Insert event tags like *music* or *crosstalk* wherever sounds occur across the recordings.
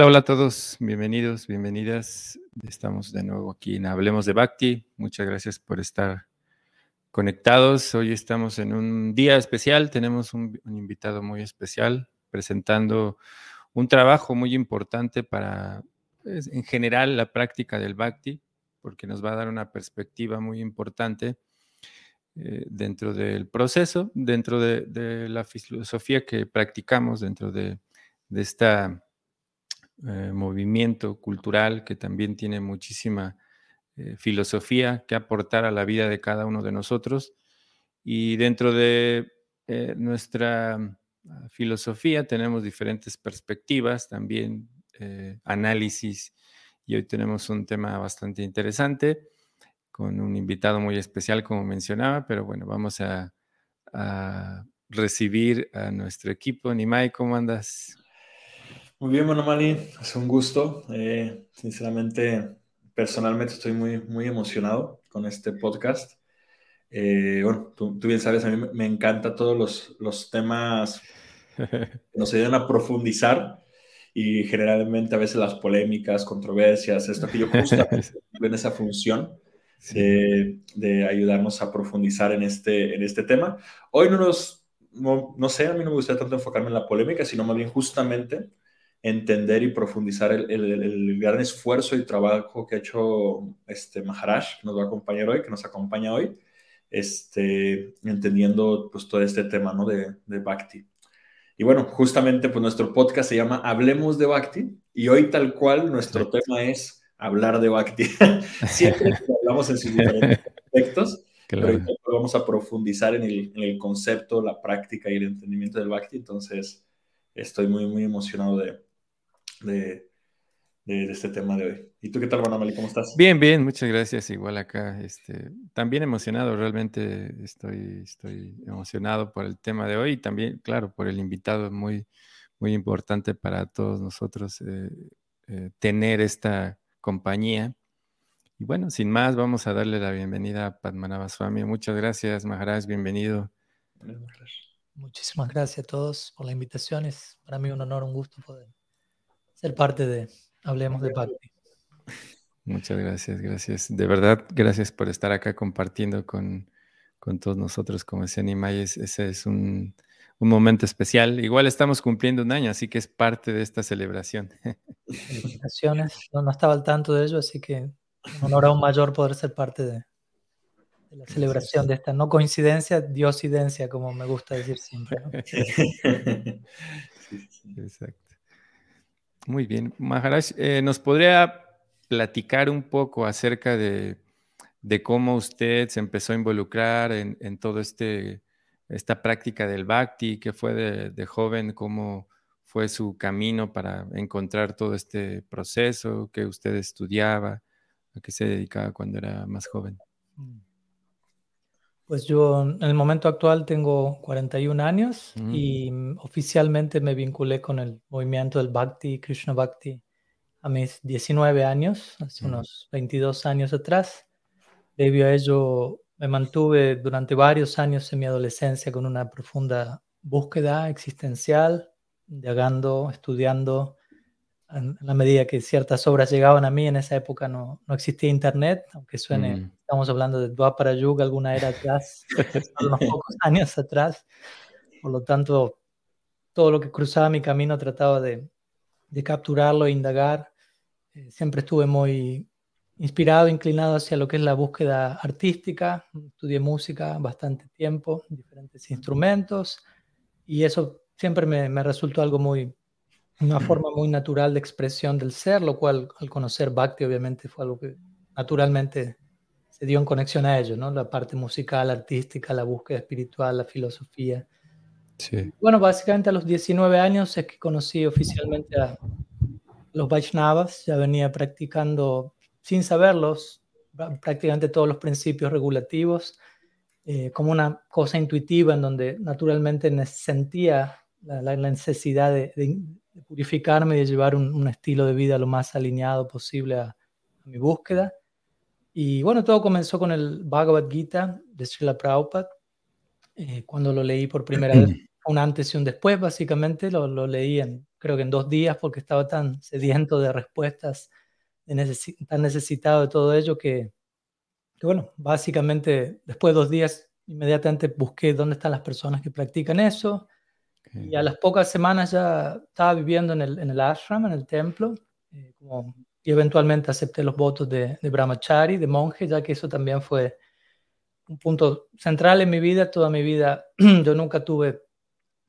Hola, hola a todos, bienvenidos, bienvenidas. Estamos de nuevo aquí en Hablemos de Bhakti. Muchas gracias por estar conectados. Hoy estamos en un día especial, tenemos un, invitado muy especial presentando un trabajo muy importante para, pues, en general, la práctica del Bhakti, porque nos va a dar una perspectiva muy importante eh, dentro del proceso, dentro de, la filosofía que practicamos, dentro de, de esta eh, movimiento cultural que también tiene muchísima eh, filosofía que aportar a la vida de cada uno de nosotros. Y dentro de eh, nuestra ah, filosofía tenemos diferentes perspectivas, también análisis, y hoy tenemos un tema bastante interesante con un invitado muy especial, como mencionaba, pero bueno, vamos a, a recibir a nuestro equipo. Nimai, ¿cómo andas? Muy bien, Manomali, es un gusto. Eh, sinceramente, personalmente estoy muy, muy emocionado con este podcast. Eh, bueno, tú, bien sabes, a mí me encanta todos los, los temas que nos ayudan a profundizar y generalmente a veces las polémicas, controversias, esto que yo *laughs* en esa función de, de, ayudarnos a profundizar en este, en este tema. Hoy no nos, no, no sé, a mí no me gustaría tanto enfocarme en la polémica, sino más bien justamente entender y profundizar el, gran esfuerzo y trabajo que ha hecho este Maharaj, que nos va a acompañar hoy, que nos acompaña hoy, este, entendiendo pues todo este tema ¿no? de, de Bhakti. Y bueno, justamente pues nuestro podcast se llama Hablemos de Bhakti y hoy tal cual nuestro tema es hablar de Bhakti. *laughs* Siempre hablamos en sus diferentes aspectos, pero hoy vamos a profundizar en el, en el concepto, la práctica y el entendimiento del Bhakti, entonces estoy muy, muy emocionado de, de, este tema de hoy. ¿Y tú qué tal, Banamali? ¿Cómo estás? Bien, bien, muchas gracias. Igual acá, este, también emocionado, realmente estoy, estoy emocionado por el tema de hoy y también, claro, por el invitado muy, muy importante para todos nosotros eh, eh, tener esta compañía. Y bueno, sin más, vamos a darle la bienvenida a Padmanabha Swami. Muchas gracias, Maharaj, bienvenido. Muchísimas gracias a todos por la invitación. Es para mí un honor, un gusto poder ser parte de Hablemos de Bhakti. Muchas gracias, gracias. De verdad, gracias por estar acá compartiendo con, todos nosotros, como decía Nimay, ese es un, momento especial. Igual estamos cumpliendo un año, así que es parte de esta celebración. Felicitaciones. No, no estaba al tanto de ello, así que un honor aún mayor poder ser parte de, la celebración de esta no coincidencia, diosidencia, como me gusta decir siempre. *laughs* Exacto. Muy bien. Maharaj, eh, ¿nos podría platicar un poco acerca de, cómo usted se empezó a involucrar en, en todo este esta práctica del bhakti, que fue de, joven, cómo fue su camino para encontrar todo este proceso que usted estudiaba, a qué se dedicaba cuando era más joven. Mm. Pues yo en el momento actual tengo 41 años mm. y mm, oficialmente me vinculé con el movimiento del Bhakti, Krishna Bhakti, a mis 19 años, hace unos 22 años atrás. Debido a ello, me mantuve durante varios años en mi adolescencia con una profunda búsqueda existencial, indagando, estudiando en la medida que ciertas obras llegaban a mí, en esa época no, no existía internet, aunque suene, mm. estamos hablando de Dwapara Yuga, alguna era atrás, *laughs* unos pocos años atrás. Por lo tanto, todo lo que cruzaba mi camino trataba de, de capturarlo e indagar. Eh, siempre estuve muy inspirado, inclinado hacia lo que es la búsqueda artística. Estudié música bastante tiempo, diferentes instrumentos, y eso siempre me, me resultó algo muy, una forma muy natural de expresión del ser, lo cual al conocer Bhakti obviamente fue algo que naturalmente se dio en conexión a ello, ¿no? La parte musical, artística, la búsqueda espiritual, la filosofía. Sí. Bueno, básicamente a los 19 años es que conocí oficialmente a los Vaishnavas, ya venía practicando sin saberlos prácticamente todos los principios regulativos, eh, como una cosa intuitiva en donde naturalmente sentía la, necesidad de, de purificarme y de llevar un, estilo de vida lo más alineado posible a, mi búsqueda. Y bueno, todo comenzó con el Bhagavad Gita de Srila Prabhupada. Eh, cuando lo leí por primera vez, *clears throat* un antes y un después, básicamente, lo, lo leí en creo que en dos días, porque estaba tan sediento de respuestas, tan necesitado de todo ello que, bueno, básicamente después de dos días inmediatamente busqué dónde están las personas que practican eso. Y a las pocas semanas ya estaba viviendo en el, en el ashram, en el templo, eh, y eventualmente acepté los votos de, de brahmachari, de monje, ya que eso también fue un punto central en mi vida, toda mi vida. *clears throat* Yo nunca tuve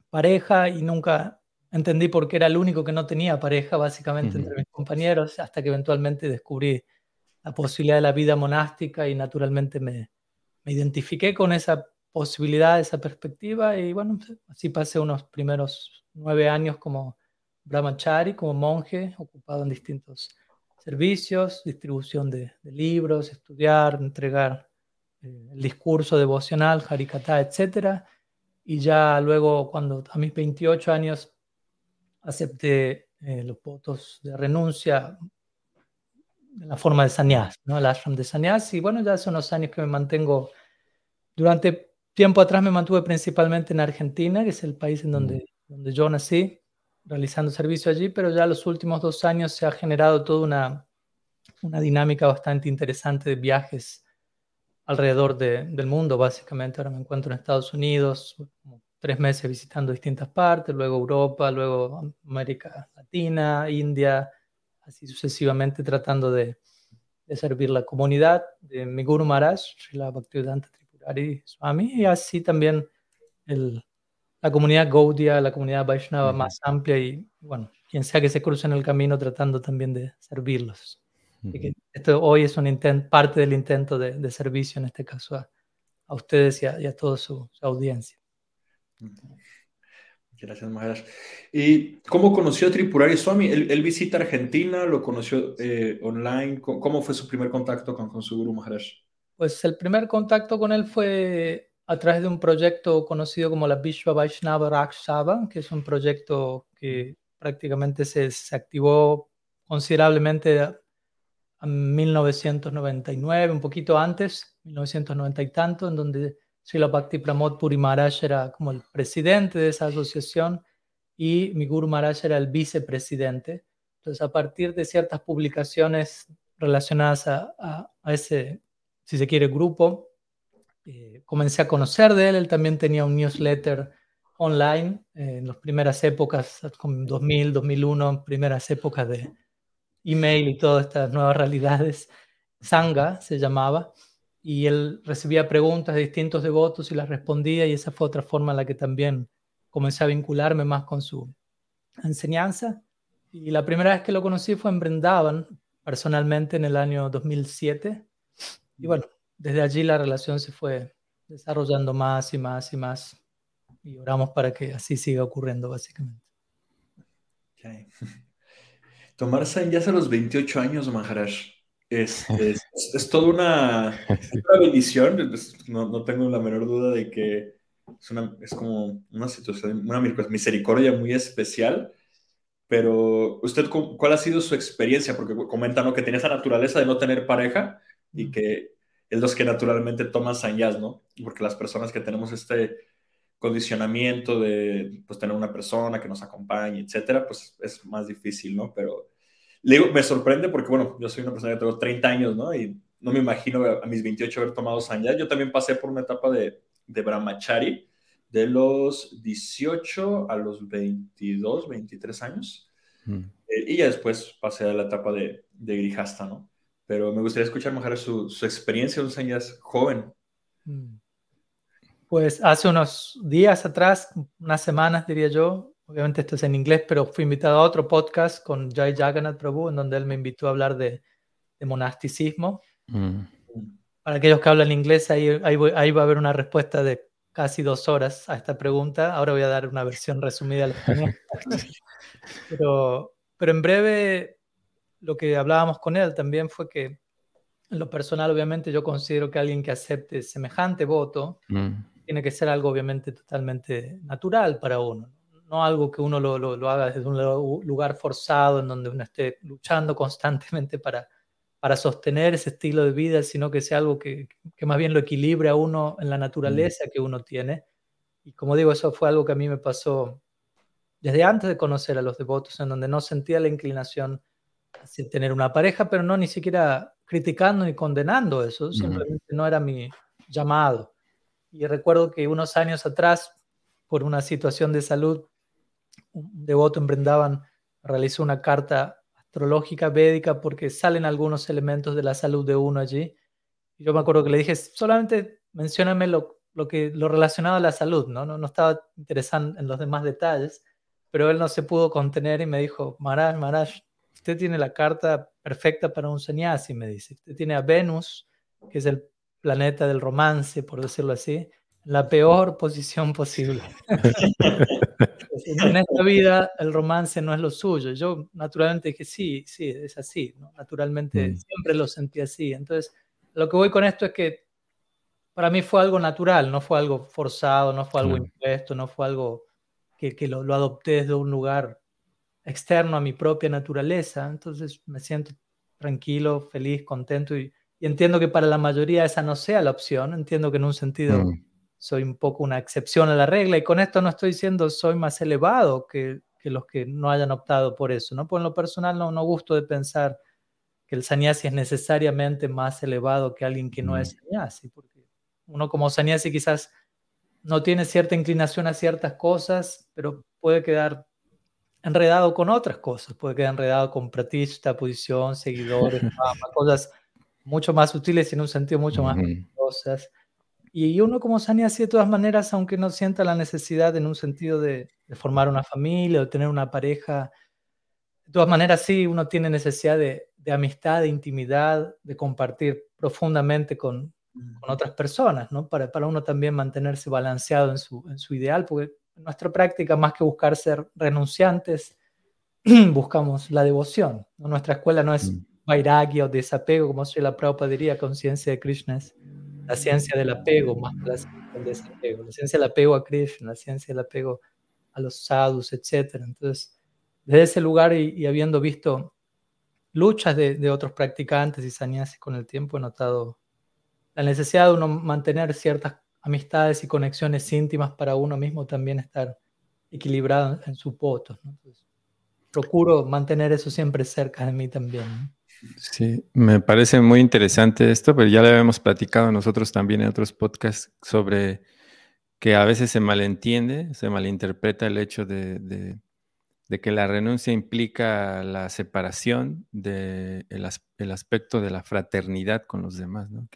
pareja y nunca entendí por qué era el único que no tenía pareja, básicamente, entre mis compañeros, hasta que eventualmente descubrí la posibilidad de la vida monástica y naturalmente me, me identifiqué con esa posibilidad, esa perspectiva y bueno, así pasé unos primeros nueve años como brahmachari, como monje, ocupado en distintos servicios, distribución de, libros, estudiar, entregar eh, el discurso devocional, harikata, etc. Y ya luego, cuando a mis 28 años acepté eh, los votos de renuncia en la forma de sannyas, ¿no? el ashram de sannyas. Y bueno, ya hace unos años que me mantengo, durante tiempo atrás me mantuve principalmente en Argentina, que es el país en donde, donde yo nací, realizando servicio allí, pero ya los últimos dos años se ha generado toda una, una dinámica bastante interesante de viajes alrededor de, del mundo, básicamente. Ahora me encuentro en Estados Unidos, tres meses visitando distintas partes, luego Europa, luego América Latina, India, así sucesivamente tratando de, de servir la comunidad de mi Guru Maharaj, Srila Bhaktivedanta Tripurari Swami, y así también el, la comunidad Gaudiya, la comunidad Vaishnava más amplia y, bueno, quien sea que se cruce en el camino tratando también de servirlos. esto hoy es un parte del intento de, de, servicio, en este caso, a, a ustedes y a, y a toda su, su audiencia. Gracias, Maharaj. ¿Y cómo conoció a Tripurari Swami? ¿Él, visita Argentina? ¿Lo conoció eh, online? ¿Cómo, fue su primer contacto con, con su Guru Maharaj? Pues el primer contacto con él fue a través de un proyecto conocido como la Vishwa Vaishnava Rakshava, que es un proyecto que prácticamente se, activó considerablemente en 1999, un poquito antes, 1990 y tanto, en donde Srila Bhakti Pramod Puri Maharaj era como el presidente de esa asociación y mi Guru Maharaj era el vicepresidente. Entonces, a partir de ciertas publicaciones relacionadas a, ese, si se quiere, grupo, eh, comencé a conocer de él. Él también tenía un newsletter online eh, en las primeras épocas, como 2000, 2001, primeras épocas de email y todas estas nuevas realidades. Sangha se llamaba y él recibía preguntas de distintos devotos y las respondía y esa fue otra forma en la que también comencé a vincularme más con su enseñanza. Y la primera vez que lo conocí fue en Brindavan, personalmente en el año 2007. Y bueno, desde allí la relación se fue desarrollando más y más y más. Y oramos para que así siga ocurriendo, básicamente. Okay. *laughs* Tomar ya a los 28 años, Maharaj. Es, es, es toda una, una bendición, no, no, tengo la menor duda de que es, una, es como una situación, una misericordia muy especial, pero usted, ¿cuál ha sido su experiencia? Porque comentan que tiene esa naturaleza de no tener pareja y que es los que naturalmente toman sanyas, ¿no? Porque las personas que tenemos este condicionamiento de pues, tener una persona que nos acompañe, etcétera, pues es más difícil, ¿no? Pero me sorprende porque, bueno, yo soy una persona que tengo 30 años, ¿no? Y no me imagino a, mis 28 haber tomado sanyas. Yo también pasé por una etapa de, de brahmachari de los 18 a los 22, 23 años. Mm. Eh, y ya después pasé a la etapa de, de grijasta, ¿no? Pero me gustaría escuchar mejor su, su experiencia, unos años joven. Mm. Pues hace unos días atrás, unas semanas diría yo, obviamente esto es en inglés, pero fui invitado a otro podcast con Jai Jagannath Prabhu, en donde él me invitó a hablar de, de monasticismo. Mm. Para aquellos que hablan inglés, ahí, ahí, ahí, va a haber una respuesta de casi dos horas a esta pregunta. Ahora voy a dar una versión resumida al español. *laughs* pero, pero en breve, lo que hablábamos con él también fue que, en lo personal, obviamente, yo considero que alguien que acepte semejante voto mm. tiene que ser algo, obviamente, totalmente natural para uno no algo que uno lo, lo, haga desde un lugar forzado en donde uno esté luchando constantemente para, para sostener ese estilo de vida, sino que sea algo que, que más bien lo equilibre a uno en la naturaleza que uno tiene. Y como digo, eso fue algo que a mí me pasó desde antes de conocer a los devotos, en donde no sentía la inclinación tener una pareja, pero no ni siquiera criticando ni condenando eso, simplemente no era mi llamado. Y recuerdo que unos años atrás, por una situación de salud, un devoto en Brindavan realizó una carta astrológica védica porque salen algunos elementos de la salud de uno allí. Y yo me acuerdo que le dije, solamente mencióname lo, lo, que, lo relacionado a la salud, ¿no? ¿no? No estaba interesado en los demás detalles, pero él no se pudo contener y me dijo, Maharaj, Maharaj, usted tiene la carta perfecta para un sannyasi, me dice. Usted tiene a Venus, que es el planeta del romance, por decirlo así, la peor posición *laughs* posible. en esta vida el romance no es lo suyo. Yo naturalmente dije, sí, sí, es así. Naturalmente mm. siempre lo sentí así. Entonces, lo que voy con esto es que para mí fue algo natural, no fue algo forzado, no fue algo impuesto, no fue algo que, que lo, lo, adopté desde un lugar externo a mi propia naturaleza. Entonces me siento tranquilo, feliz, contento y, entiendo que para la mayoría esa no sea la opción. Entiendo que en un sentido mm. soy un poco una excepción a la regla y con esto no estoy diciendo soy más elevado que, que los que no hayan optado por eso. ¿no? Por lo personal no, no gusto de pensar que el sannyasi es necesariamente más elevado que alguien que no es mm. sannyasi, porque uno como sannyasi quizás no tiene cierta inclinación a ciertas cosas, pero puede quedar enredado con otras cosas, puede quedar enredado con pratista, posición, seguidores, *laughs* cosas mucho más sutiles y en un sentido mucho más cosas. Y uno como sannyasi de todas maneras, aunque no sienta la necesidad en un sentido de, formar una familia o tener una pareja, de todas maneras sí, uno tiene necesidad de, amistad, de intimidad, de compartir profundamente con, con otras personas, ¿no? Para, para uno también mantenerse balanceado en su, en su ideal, porque en nuestra práctica, más que buscar ser renunciantes, *clears throat* buscamos la devoción. Nuestra escuela no es mm. vairagya o desapego, como soy la Prabhupada diría, conciencia de Krishna es la ciencia del apego más que la ciencia del desapego. La ciencia del apego a Krishna, la ciencia del apego a los sadhus, etc. Entonces, desde ese lugar y, habiendo visto luchas de, de, otros practicantes y sannyasis con el tiempo, he notado la necesidad de uno mantener ciertas amistades y conexiones íntimas para uno mismo también estar equilibrado en sus votos. procuro mantener eso siempre cerca de mí también. Sí, me parece muy interesante esto, pero ya lo habíamos platicado nosotros también en otros podcasts sobre que a veces se malentiende, se malinterpreta el hecho de, que la renuncia implica la separación del de el aspecto de la fraternidad con los demás. ¿no?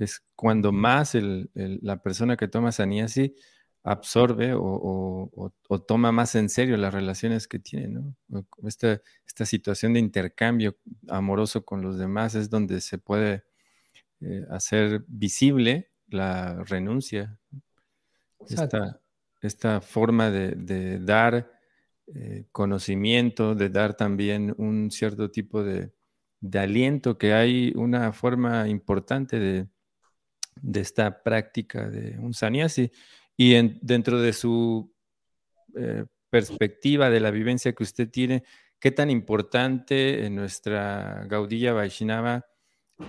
Es cuando más la persona que toma saniasi absorbe o, toma más en serio las relaciones que tiene, ¿no? Esta, esta situación de intercambio amoroso con los demás es donde se puede eh, hacer visible la renuncia. Esta, esta, forma de, dar eh, conocimiento, de dar también un cierto tipo de, de aliento, que hay una forma importante de, de esta práctica de un sannyasi y dentro de su eh, perspectiva de la vivencia que usted tiene, ¿qué tan importante en nuestra Gaudilla Vaishnava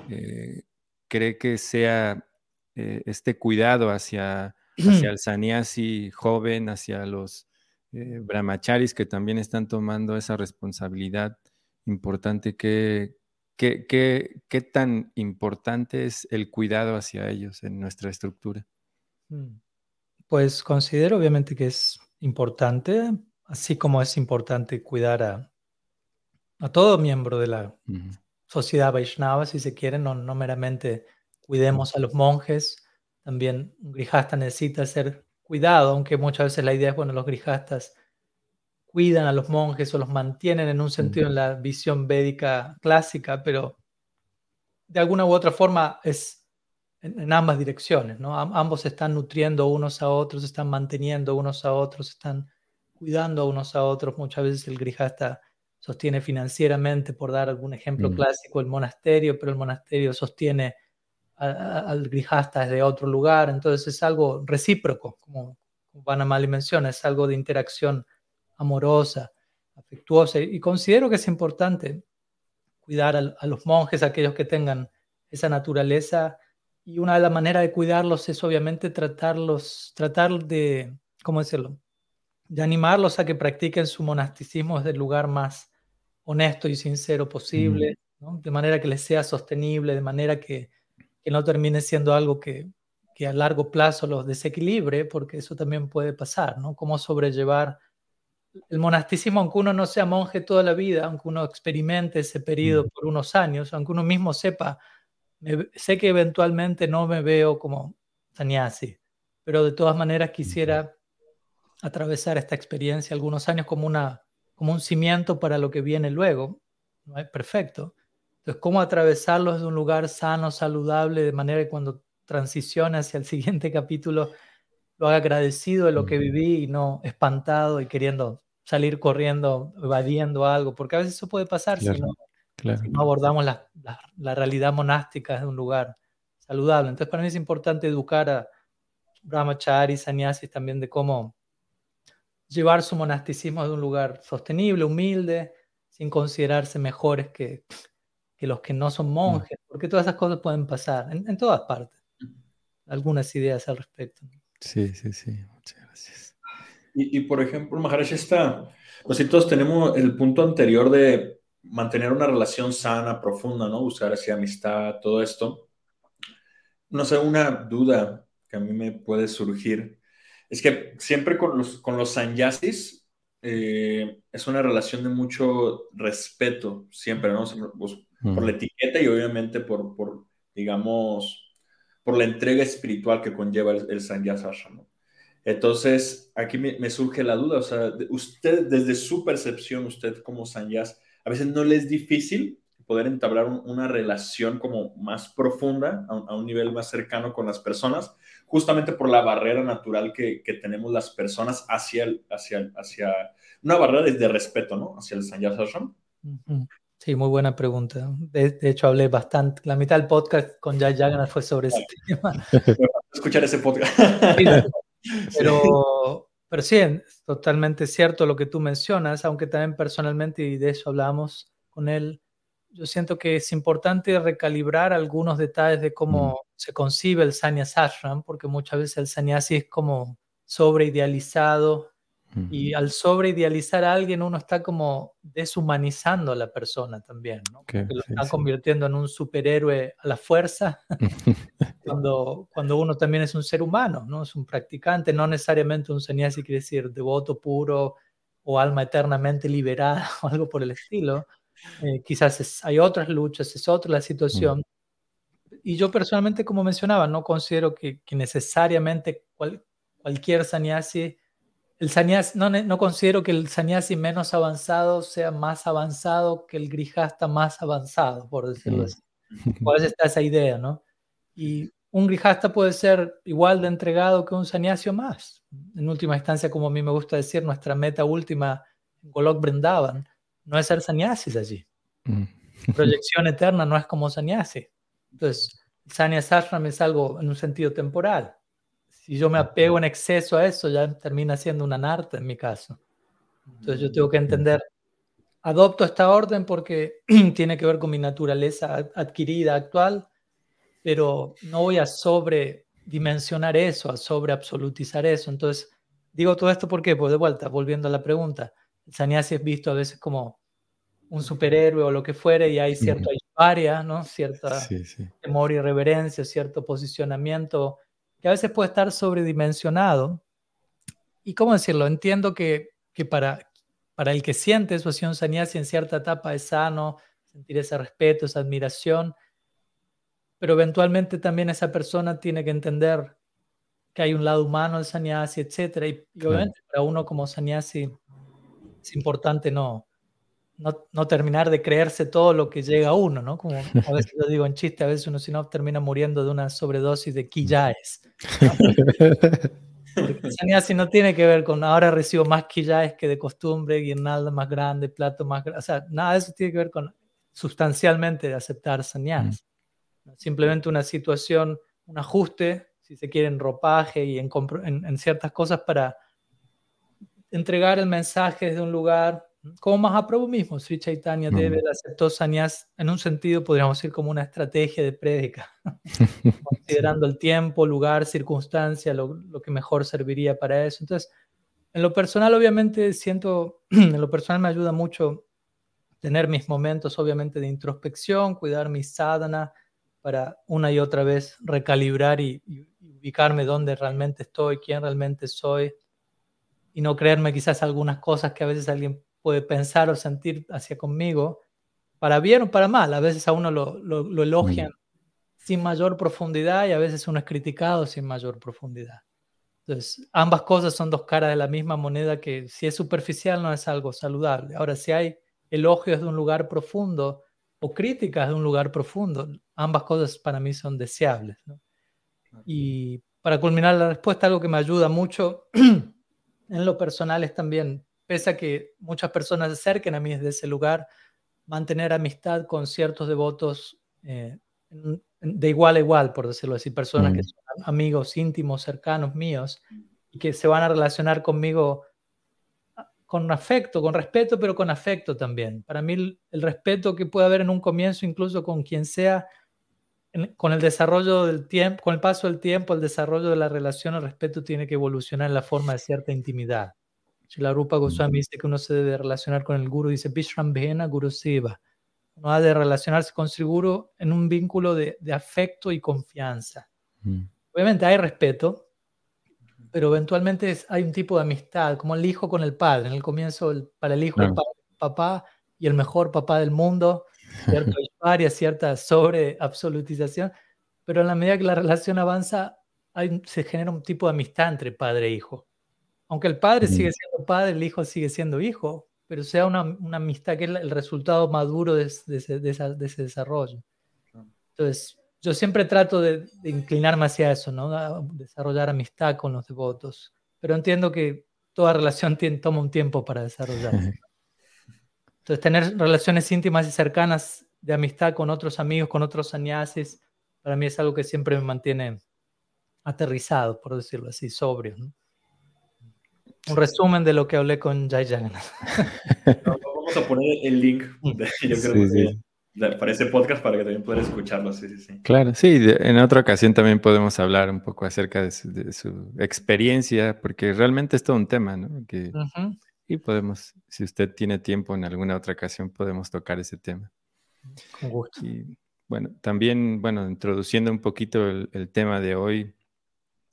eh, cree que sea eh, este cuidado hacia, hacia el sannyasi joven, hacia los brahmacharis que también están tomando esa responsabilidad importante que, ¿Qué, tan importante es el cuidado hacia ellos en nuestra estructura? Mm. Pues considero obviamente que es importante, así como es importante cuidar a, todo miembro de la sociedad Vaishnava, si se quiere, no, no meramente cuidemos a los monjes, también un grijasta necesita ser cuidado, aunque muchas veces la idea es, bueno, los grijastas cuidan a los monjes o los mantienen en un sentido en la visión védica clásica, pero de alguna u otra forma es en, ambas direcciones, ¿no? ambos están nutriendo unos a otros, están manteniendo unos a otros, están cuidando a unos a otros. Muchas veces el grijasta sostiene financieramente, por dar algún ejemplo clásico, el monasterio, pero el monasterio sostiene al grijasta desde otro lugar, entonces es algo recíproco, como, como Vanamali menciona, es algo de interacción amorosa, afectuosa. Y considero que es importante cuidar a, los monjes, aquellos que tengan esa naturaleza. Y una de las maneras de cuidarlos es obviamente tratarlos, tratar de, ¿cómo decirlo? de animarlos a que practiquen su monasticismo desde el lugar más honesto y sincero posible, de manera que les sea sostenible, de manera que, que no termine siendo algo que, que, a largo plazo los desequilibre, porque eso también puede pasar, ¿no? Cómo sobrellevar el monasticismo, aunque uno no sea monje toda la vida, aunque uno experimente ese periodo por unos años, aunque uno mismo sepa, sé que eventualmente no me veo como sannyasi, pero de todas maneras quisiera atravesar esta experiencia algunos años como, una, como un cimiento para lo que viene luego. ¿no? Perfecto. Entonces, ¿cómo atravesarlo desde un lugar sano, saludable, de manera que cuando transicione hacia el siguiente capítulo lo haga agradecido de lo que viví y no espantado y queriendo salir corriendo, evadiendo algo? Porque a veces eso puede pasar si, no, abordamos la, la, realidad monástica desde un lugar saludable. Entonces, para mí es importante educar a brahmacharis, sannyasis también de cómo llevar su monasticismo de un lugar sostenible, humilde, sin considerarse mejores que, que los que no son mm. monjes, porque todas esas cosas pueden pasar en, todas partes. Algunas ideas al respecto. Sí, sí, sí, muchas gracias. Y, por ejemplo, Maharaj, está, pues si todos tenemos el punto anterior de mantener una relación sana, profunda, ¿no? Buscar así amistad, todo esto. No sé, una duda que a mí me puede surgir es que siempre con los, con los sanyasis eh, es una relación de mucho respeto, siempre, ¿no? Pues, por la etiqueta y obviamente por, por, digamos, por la entrega espiritual que conlleva el, el ¿no? Entonces, aquí me, surge la duda, o sea, usted, desde su percepción, usted como sanyas, a veces no le es difícil poder entablar una relación como más profunda, a un, nivel más cercano con las personas, justamente por la barrera natural que, tenemos las personas hacia, el, hacia, hacia una barrera de, respeto, ¿no? Hacia el Sanyasa Sí, muy buena pregunta. De, hecho, hablé bastante, la mitad del podcast con Jay Jagannath fue sobre ese tema. *laughs* Escuchar ese podcast. pero, *laughs* pero sí, es totalmente cierto lo que tú mencionas, aunque también personalmente, y de eso hablábamos con él, yo siento que es importante recalibrar algunos detalles de cómo se concibe el sannyas ashram, porque muchas veces el sannyasi es como sobreidealizado y al sobreidealizar a alguien uno está como deshumanizando a la persona también, ¿no? lo está convirtiendo en un superhéroe a la fuerza, *laughs* *laughs* cuando, cuando uno también es un ser humano, ¿no? Es un practicante, no necesariamente un sannyasi quiere decir devoto puro o alma eternamente liberada *laughs* o algo por el estilo eh, quizás hay otras luchas, es otra la situación. Y yo personalmente, como mencionaba, no considero que, necesariamente cualquier sannyasi, el sannyasi no, no, considero que el sannyasi menos avanzado sea más avanzado que el grijasta más avanzado, por decirlo así. Por eso está esa idea, ¿no? Y un grijasta puede ser igual de entregado que un sannyasi o más. En última instancia, como a mí me gusta decir, nuestra meta última en Golok Brindavan no es ser sannyasis allí. Mm. *laughs* Proyección eterna no es como sannyasi. Entonces, sannyas ashram es algo en un sentido temporal. Si yo me apego en exceso a eso, ya termina siendo una narta en mi caso. Entonces yo tengo que entender, adopto esta orden porque *clears throat* tiene que ver con mi naturaleza adquirida actual, pero no voy a sobredimensionar eso, a sobreabsolutizar eso. Entonces, digo todo esto ¿por qué? Pues de vuelta, volviendo a la pregunta, el sannyasi es visto a veces como un superhéroe o lo que fuere y hay cierta historia, ¿no? Cierta temor y reverencia, cierto posicionamiento que a veces puede estar sobredimensionado. Y cómo decirlo, entiendo que, que para, para el que siente así un sannyasi en cierta etapa es sano, sentir ese respeto, esa admiración, pero eventualmente también esa persona tiene que entender que hay un lado humano del sannyasi, etc. Y, y obviamente para uno como sannyasi es importante no, no, terminar de creerse todo lo que llega a uno, ¿no? Como a *laughs* veces lo digo en chiste, a veces uno si no termina muriendo de una sobredosis de quilláes. *laughs* Porque el no tiene que ver con ahora recibo más quilláes que de costumbre, guirnalda más grande, plato más grande, o sea, nada de eso tiene que ver con sustancialmente de aceptar sannyas. Simplemente una situación, un ajuste, si se quiere, en ropaje y en, en ciertas cosas para entregar el mensaje desde un lugar como Mahaprabhu mismo, Sri Chaitanya Deve aceptó sannyas en un sentido, podríamos decir, como una estrategia de prédica, *laughs* considerando el tiempo, lugar, circunstancia, lo, que mejor serviría para eso. Entonces, en lo personal, obviamente, siento, *clears throat* en lo personal me ayuda mucho tener mis momentos, obviamente, de introspección, cuidar mi sadhana para una y otra vez recalibrar y, ubicarme dónde realmente estoy, quién realmente soy, y no creerme quizás algunas cosas que a veces alguien puede pensar o sentir hacia conmigo, para bien o para mal. A veces a uno lo, lo elogian sin mayor profundidad y a veces uno es criticado sin mayor profundidad. Entonces, ambas cosas son dos caras de la misma moneda que si es superficial no es algo saludable. Ahora, si hay elogios de un lugar profundo o críticas de un lugar profundo, ambas cosas para mí son deseables. Y para culminar la respuesta, algo que me ayuda mucho *clears throat* en lo personal es también, pese a que muchas personas se acerquen a mí desde ese lugar, mantener amistad con ciertos devotos eh, de igual a igual, por decirlo así, personas que mm. son amigos íntimos, cercanos míos, y que se van a relacionar conmigo ah, con afecto, con respeto, pero con afecto también. Para mí el, respeto que puede haber en un comienzo, incluso con quien sea, con el desarrollo del tiempo, con el paso del tiempo, el desarrollo de la relación, el respeto tiene que evolucionar en la forma de cierta intimidad. Si la Rupa Goswami dice que uno se debe relacionar con el guru, dice Bishram Bhena Guru Siva no ha de relacionarse con seguro en un vínculo de, afecto y confianza. Mm. Obviamente hay respeto, pero eventualmente hay un tipo de amistad, como el hijo con el padre. En el comienzo, para el hijo, el papá y el mejor papá del mundo, cierta *laughs* historia, cierta sobre absolutización, pero en la medida que la relación avanza, se genera un tipo de amistad entre padre e hijo. Aunque el padre mm. sigue siendo padre, el hijo sigue siendo hijo, pero sea una, una amistad que es el resultado maduro de, de, ese, de, ese, desarrollo. Entonces, yo siempre trato de, inclinarme hacia eso, ¿no? desarrollar amistad con los devotos, pero entiendo que toda relación tiene, toma un tiempo para desarrollarse. *laughs* Entonces, tener relaciones íntimas y cercanas de amistad con otros amigos, con otros sannyasis, para mí es algo que siempre me mantiene aterrizado, por decirlo así, sobrio. ¿no? Un resumen de lo que hablé con Jai Jagannath. *laughs* Vamos a poner el link yo creo para ese podcast para que también puedan escucharlo. Sí, sí, Claro, sí, en otra ocasión también podemos hablar un poco acerca de su, experiencia, porque realmente es todo un tema, ¿no? Que, Y podemos, si usted tiene tiempo en alguna otra ocasión, podemos tocar ese tema. Con gusto. Y bueno, también, bueno, introduciendo un poquito el tema de hoy,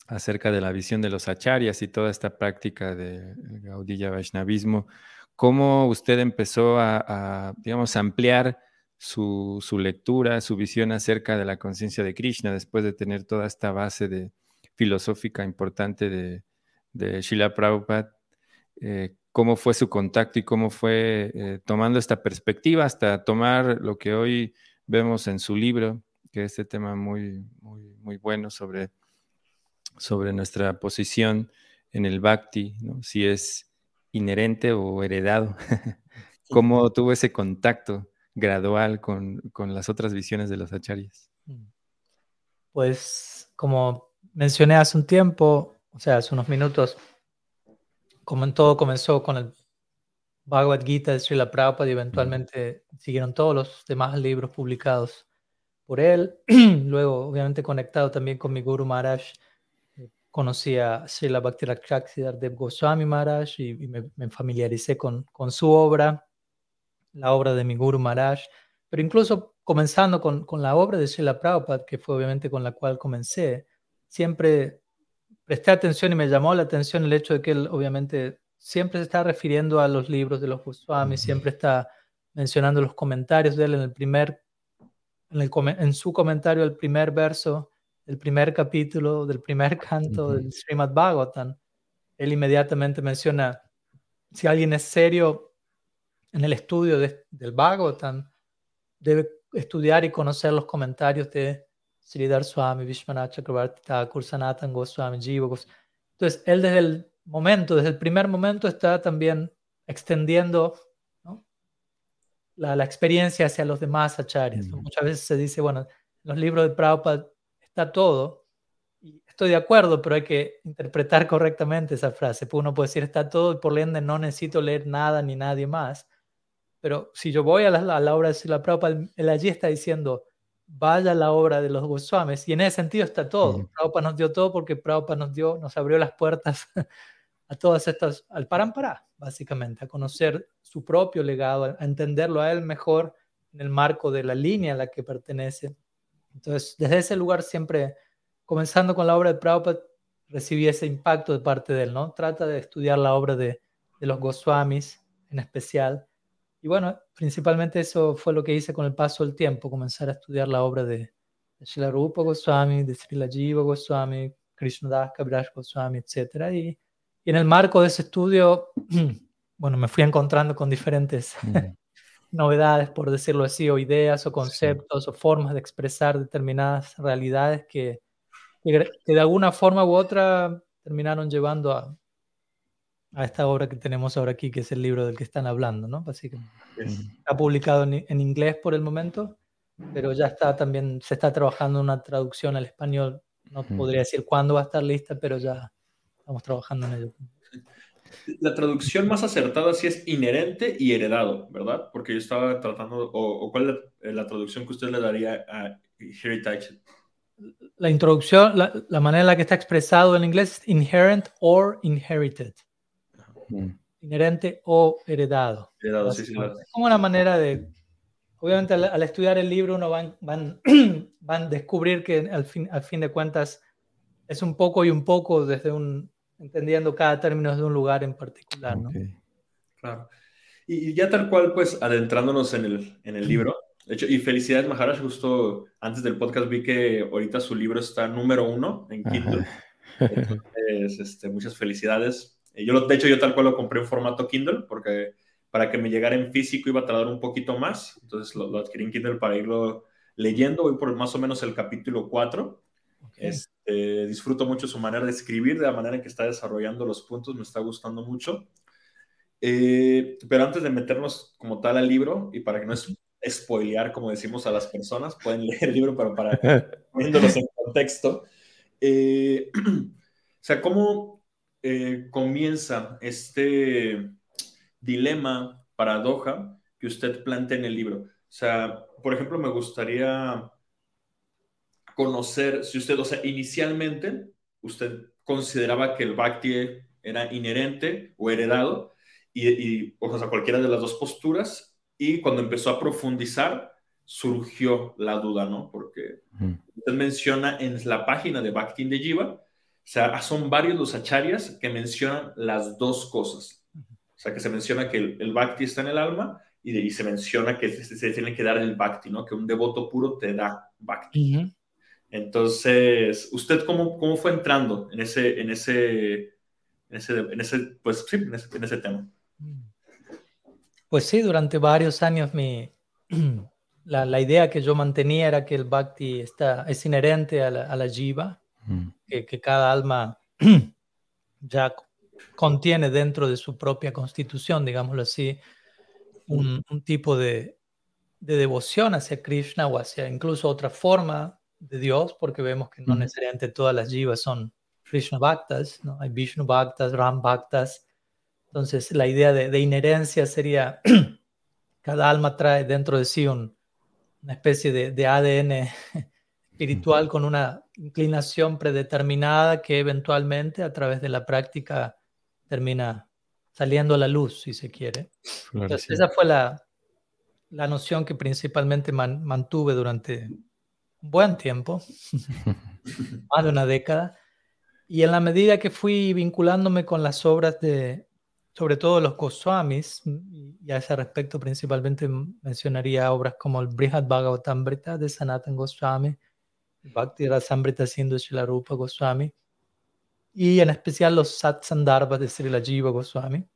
acerca de la visión de los acharyas y toda esta práctica de Gaudiya Vaishnavismo, ¿cómo usted empezó a, digamos, ampliar su, lectura, su visión acerca de la conciencia de Krishna después de tener toda esta base de, filosófica importante de, de Srila Prabhupada? Eh, ¿Cómo fue su contacto y cómo fue eh, tomando esta perspectiva hasta tomar lo que hoy vemos en su libro, que es este tema muy, muy, muy bueno sobre sobre nuestra posición en el bhakti, ¿no? si es inherente o heredado. *laughs* ¿Cómo tuvo ese contacto gradual con, las otras visiones de los acharyas? Mm. Pues como mencioné hace un tiempo, o sea, hace unos minutos, como en todo comenzó con el Bhagavad Gita de Srila Prabhupada y eventualmente siguieron todos los demás libros publicados por él. *clears throat* Luego, obviamente, conectado también con mi Guru Maharaj, conocí a Srila Bhakti Goswami Maharaj y, me, familiaricé con, con, su obra, la obra de mi Guru Maharaj, pero incluso comenzando con, con la obra de Srila Prabhupada, que fue obviamente con la cual comencé, siempre presté atención y me llamó la atención el hecho de que él obviamente siempre se está refiriendo a los libros de los Goswami, siempre está mencionando los comentarios de él en el primer, en, el, en su comentario, el primer verso el primer capítulo del primer canto del Srimad Bhagavatam, él inmediatamente menciona, si alguien es serio en el estudio del Bhagavatam, debe estudiar y conocer los comentarios de Sridhar Swami, Vishwanath Chakravarti Thakur, Sanatan Goswami, Jiva Entonces, él desde el momento, desde el primer momento, está también extendiendo la, experiencia hacia los demás acharyas. Muchas veces se dice, bueno, los libros de Prabhupada todo. Y estoy de acuerdo, pero hay que interpretar correctamente esa frase. Pues uno puede decir está todo y por ende no necesito leer nada ni nadie más. Pero si yo voy a la, obra de Sila Prabhupada, él allí está diciendo, vaya a la obra de los Goswamis. Y en ese sentido está todo. Prabhupada nos dio todo porque Prabhupada nos dio, nos abrió las puertas *laughs* a todas estas, al parampara, básicamente, a conocer su propio legado, a entenderlo a él mejor en el marco de la línea a la que pertenece. Entonces, desde ese lugar siempre, comenzando con la obra de Prabhupada, recibí ese impacto de parte de él, ¿no? Trata de estudiar la obra de, los Goswamis en especial. Y bueno, principalmente eso fue lo que hice con el paso del tiempo, comenzar a estudiar la obra de, de Srila Rupa Goswami, de Srila Jiva Goswami, Krishnadas Kaviraj Goswami, etc. Y, en el marco de ese estudio, *clears throat* bueno, me fui encontrando con diferentes. Novedades, por decirlo así, o ideas, o conceptos, o formas de expresar determinadas realidades que, que, de alguna forma u otra terminaron llevando a, a esta obra que tenemos ahora aquí, que es el libro del que están hablando, ¿no? Básicamente. Está publicado en, en, inglés por el momento, pero ya está también, se está trabajando una traducción al español. No podría decir cuándo va a estar lista, pero ya estamos trabajando en ello. La traducción más acertada sí es inherente y heredado, ¿verdad? Porque yo estaba tratando, o, cuál es la, traducción que usted le daría a heritage. La introducción, la, la, manera en la que está expresado en inglés es inherent or inherited. Inherente o heredado. Heredado, sí, sí. Es como una manera de obviamente al, estudiar el libro uno van, van, *clears throat* van a descubrir que al fin, al fin de cuentas es un poco y un poco desde un, entendiendo cada término de un lugar en particular, ¿no? Claro. Y, ya tal cual, pues, adentrándonos en el, en el libro, de hecho, y felicidades, Maharaj, justo antes del podcast vi que ahorita su libro está número uno en Kindle. Entonces, este, muchas felicidades. Yo, de hecho, yo tal cual lo compré en formato Kindle porque para que me llegara en físico iba a tardar un poquito más, entonces lo, adquirí en Kindle para irlo leyendo, voy por más o menos el capítulo 4. Este, disfruto mucho su manera de escribir, de la manera en que está desarrollando los puntos, me está gustando mucho. Eh, pero antes de meternos como tal al libro, y para que no es spoilear, como decimos a las personas, pueden leer el libro, pero para *laughs* viéndolos en contexto. Eh, *clears throat* o sea, ¿cómo eh, comienza este dilema, paradoja que usted plantea en el libro. O sea, por ejemplo, me gustaría conocer si usted, o sea, inicialmente usted consideraba que el Bhakti era inherente o heredado, y, o sea, cualquiera de las dos posturas, y cuando empezó a profundizar, surgió la duda, ¿no? Porque usted menciona en la página de Bhakti de Jiva, o sea, son varios los acharyas que mencionan las dos cosas. O sea, que se menciona que el, bhakti está en el alma y, de, ahí se menciona que se, tiene que dar el bhakti, ¿no? Que un devoto puro te da bhakti. Entonces, ¿usted cómo, cómo fue entrando en ese, en ese, en ese, en ese pues sí, en ese, en ese tema? Pues sí, durante varios años mi, *clears throat* la, la, idea que yo mantenía era que el bhakti está, es inherente a la, a la jiva, que, que, cada alma *clears throat* ya contiene dentro de su propia constitución, digámoslo así, un, tipo de, devoción hacia Krishna o hacia incluso otra forma de Dios, porque vemos que no necesariamente todas las jivas son Krishna Bhaktas, ¿no? hay Vishnu Bhaktas, Ram Bhaktas. Entonces, la idea de, inherencia sería, *clears throat* cada alma trae dentro de sí una especie de, de ADN *laughs* espiritual con una inclinación predeterminada que eventualmente a través de la práctica termina saliendo a la luz, si se quiere. Entonces, esa fue la, la, noción que principalmente mantuve durante un buen tiempo, *laughs* más de una década. Y en la medida que fui vinculándome con las obras de, sobre todo los Goswamis, y a ese respecto principalmente mencionaría obras como el Brihad Bhagavatamrita de Sanatan Goswami, Bhakti Rasamrita Sindhu Shilarupa Goswami, y en especial los Satsandarbhas de Srila Jiva Goswami.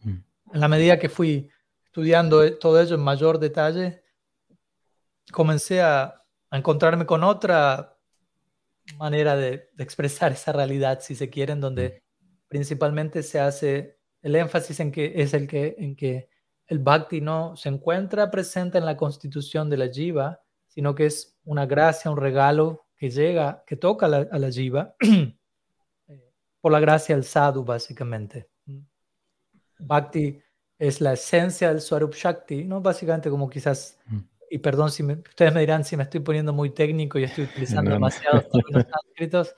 Mm. En la medida que fui estudiando todo ello en mayor detalle, comencé a, encontrarme con otra manera de, expresar esa realidad, si se quiere, en donde mm. principalmente se hace el énfasis en que es el que, en que el bhakti no se encuentra presente en la constitución de la jiva, sino que es una gracia, un regalo que llega, que toca a la jiva *clears throat* por la gracia del sadhu, básicamente. Bhakti es la esencia del Swarup Shakti, ¿no? Básicamente como quizás, mm. Y perdón si ustedes me dirán si me estoy poniendo muy técnico y estoy utilizando demasiados *laughs* términos sánscritos,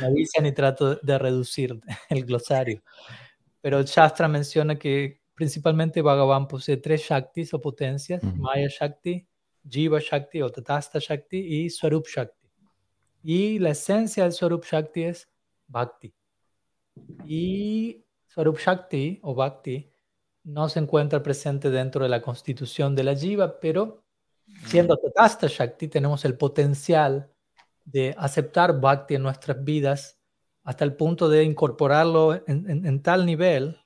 me avisan y trato de reducir *laughs* el glosario. pero Shastra menciona que principalmente Bhagavan posee tres Shaktis o potencias, Maya Shakti, Jiva Shakti o Tatasta Shakti y Swarup Shakti. Y la esencia del Swarup Shakti es Bhakti. Y Swarup Shakti o Bhakti no se encuentra presente dentro de la constitución de la Jiva, pero siendo Tatasta Shakti tenemos el potencial de aceptar Bhakti en nuestras vidas hasta el punto de incorporarlo en, tal nivel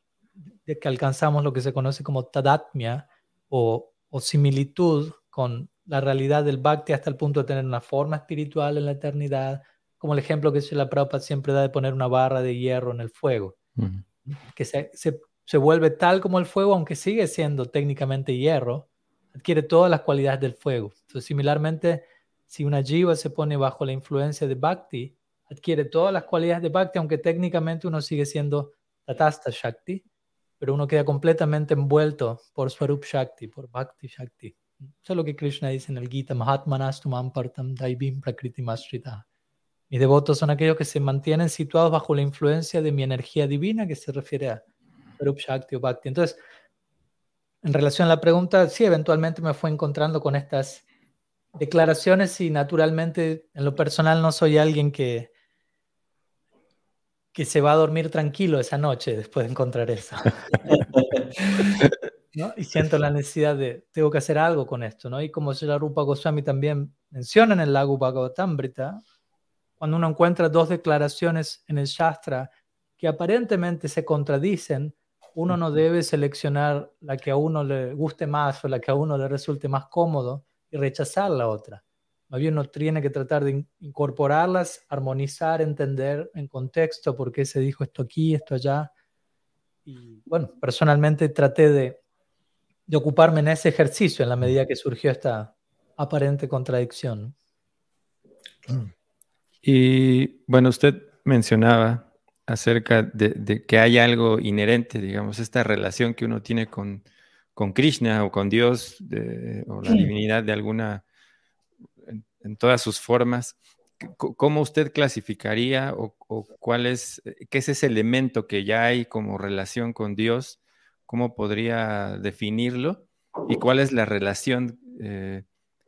de que alcanzamos lo que se conoce como tadatmia o, o similitud con la realidad del Bhakti hasta el punto de tener una forma espiritual en la eternidad, como el ejemplo que la Prabhupada siempre da de poner una barra de hierro en el fuego, que se, se, se, vuelve tal como el fuego, aunque sigue siendo técnicamente hierro, adquiere todas las cualidades del fuego. Entonces, similarmente, si una jiva se pone bajo la influencia de Bhakti, adquiere todas las cualidades de Bhakti, aunque técnicamente uno sigue siendo Tatasta Shakti, pero uno queda completamente envuelto por Swarup Shakti, por Bhakti Shakti. Eso es lo que Krishna dice en el Gita, Mahatmanastum Ampartam Daibim Prakriti Masrita. Mis devotos son aquellos que se mantienen situados bajo la influencia de mi energía divina, que se refiere a Swarup Shakti o Bhakti. Entonces, en relación a la pregunta, sí, eventualmente me fue encontrando con estas declaraciones y naturalmente en lo personal no soy alguien que, que se va a dormir tranquilo esa noche después de encontrar eso. *laughs* Y siento la necesidad de, tengo que hacer algo con esto, ¿no? Y como la Rupa Goswami también menciona en el lago Bhagavatamrita, cuando uno encuentra dos declaraciones en el Shastra que aparentemente se contradicen, uno no debe seleccionar la que a uno le guste más o la que a uno le resulte más cómodo y rechazar la otra. Más bien uno tiene que tratar de incorporarlas, armonizar, entender en contexto por qué se dijo esto aquí, esto allá. Y bueno, personalmente traté de de ocuparme en ese ejercicio en la medida que surgió esta aparente contradicción. Y bueno, usted mencionaba acerca de, que hay algo inherente, digamos, esta relación que uno tiene con, con Krishna o con Dios o la divinidad de alguna, en, todas sus formas. ¿Cómo usted clasificaría o, o, cuál es, qué es ese elemento que ya hay como relación con Dios ¿Cómo podría definirlo? ¿Y cuál es la relación eh,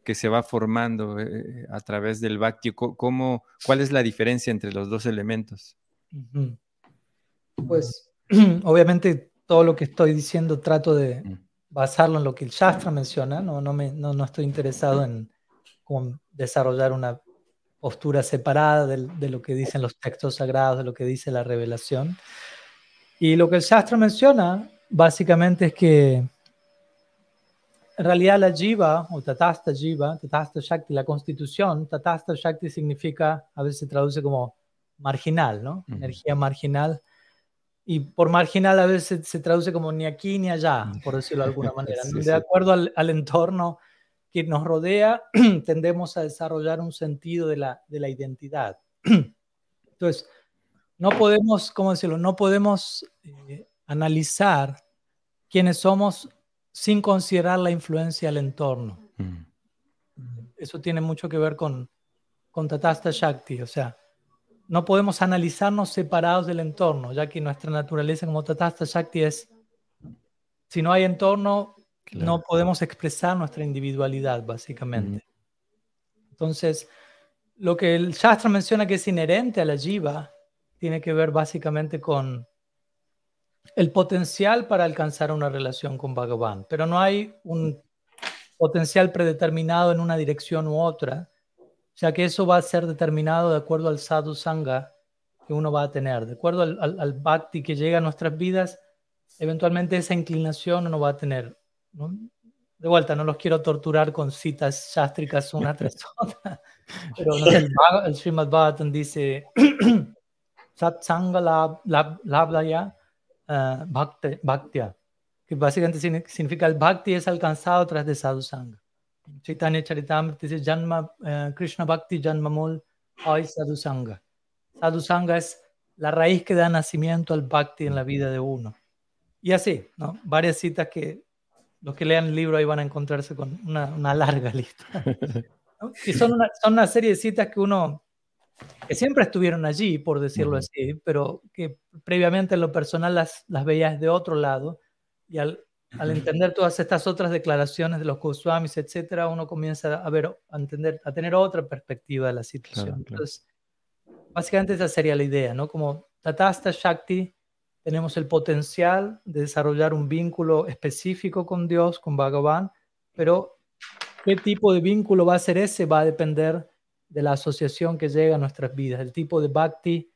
que se va formando eh, a través del Bhakti? ¿Cómo, ¿Cuál es la diferencia entre los dos elementos? Pues *clears throat* obviamente todo lo que estoy diciendo trato de mm. basarlo en lo que el Shastra menciona, no, no, me, no, no estoy interesado en desarrollar una postura separada de, de, lo que dicen los textos sagrados, de lo que dice la revelación. Y lo que el Shastra menciona básicamente es que en realidad la jiva o tatasta jiva, tatasta shakti, la constitución, tatasta shakti significa, a veces se traduce como marginal, ¿no? Energía marginal. Y por marginal a veces se, traduce como ni aquí ni allá, por decirlo de alguna *laughs* manera. de acuerdo al, al, entorno que nos rodea, *clears throat* tendemos a desarrollar un sentido de la, de la identidad. *clears throat* Entonces, no podemos, ¿cómo decirlo? No podemos eh, analizar quiénes somos sin considerar la influencia del entorno. Mm. Eso tiene mucho que ver con, con Tatasta Shakti, o sea, no podemos analizarnos separados del entorno, ya que nuestra naturaleza como Tatasta Shakti es, si no hay entorno, no podemos expresar nuestra individualidad, básicamente. Mm. Entonces, lo que el Shastra menciona que es inherente a la jiva tiene que ver básicamente con el potencial para alcanzar una relación con Bhagavan, pero no hay un potencial predeterminado en una dirección u otra, ya que eso va a ser determinado de acuerdo al sadhu sangha que uno va a tener, de acuerdo al, bhakti que llega a nuestras vidas, eventualmente esa inclinación uno va a tener. De vuelta, no los quiero torturar con citas sástricas una *laughs* tras otra, pero el, el Srimad Bhagavatam dice, *clears throat* Satsanga labdaya uh, bhaktya, que básicamente significa el bhakti es alcanzado tras de sadhusanga. Chaitanya Charitamrita dice Janma, uh, Krishna Bhakti Janmamul Ay Sadhusanga. Sadhusanga es la raíz que da nacimiento al bhakti en la vida de uno. Y así, ¿no? Varias citas que los que lean el libro ahí van a encontrarse con una, una larga *laughs* lista. Y son una, son una serie de citas que uno que siempre estuvieron allí, por decirlo así, pero que previamente en lo personal las, las veía de otro lado y al, al entender todas estas otras declaraciones de los Goswamis, etcétera, uno comienza a ver, a entender, a tener otra perspectiva de la situación. Entonces, básicamente esa sería la idea, ¿no? Como Tatasta Shakti, tenemos el potencial de desarrollar un vínculo específico con Dios, con Bhagavan, pero qué tipo de vínculo va a ser ese va a depender de la asociación que llega a nuestras vidas, el tipo de bhakti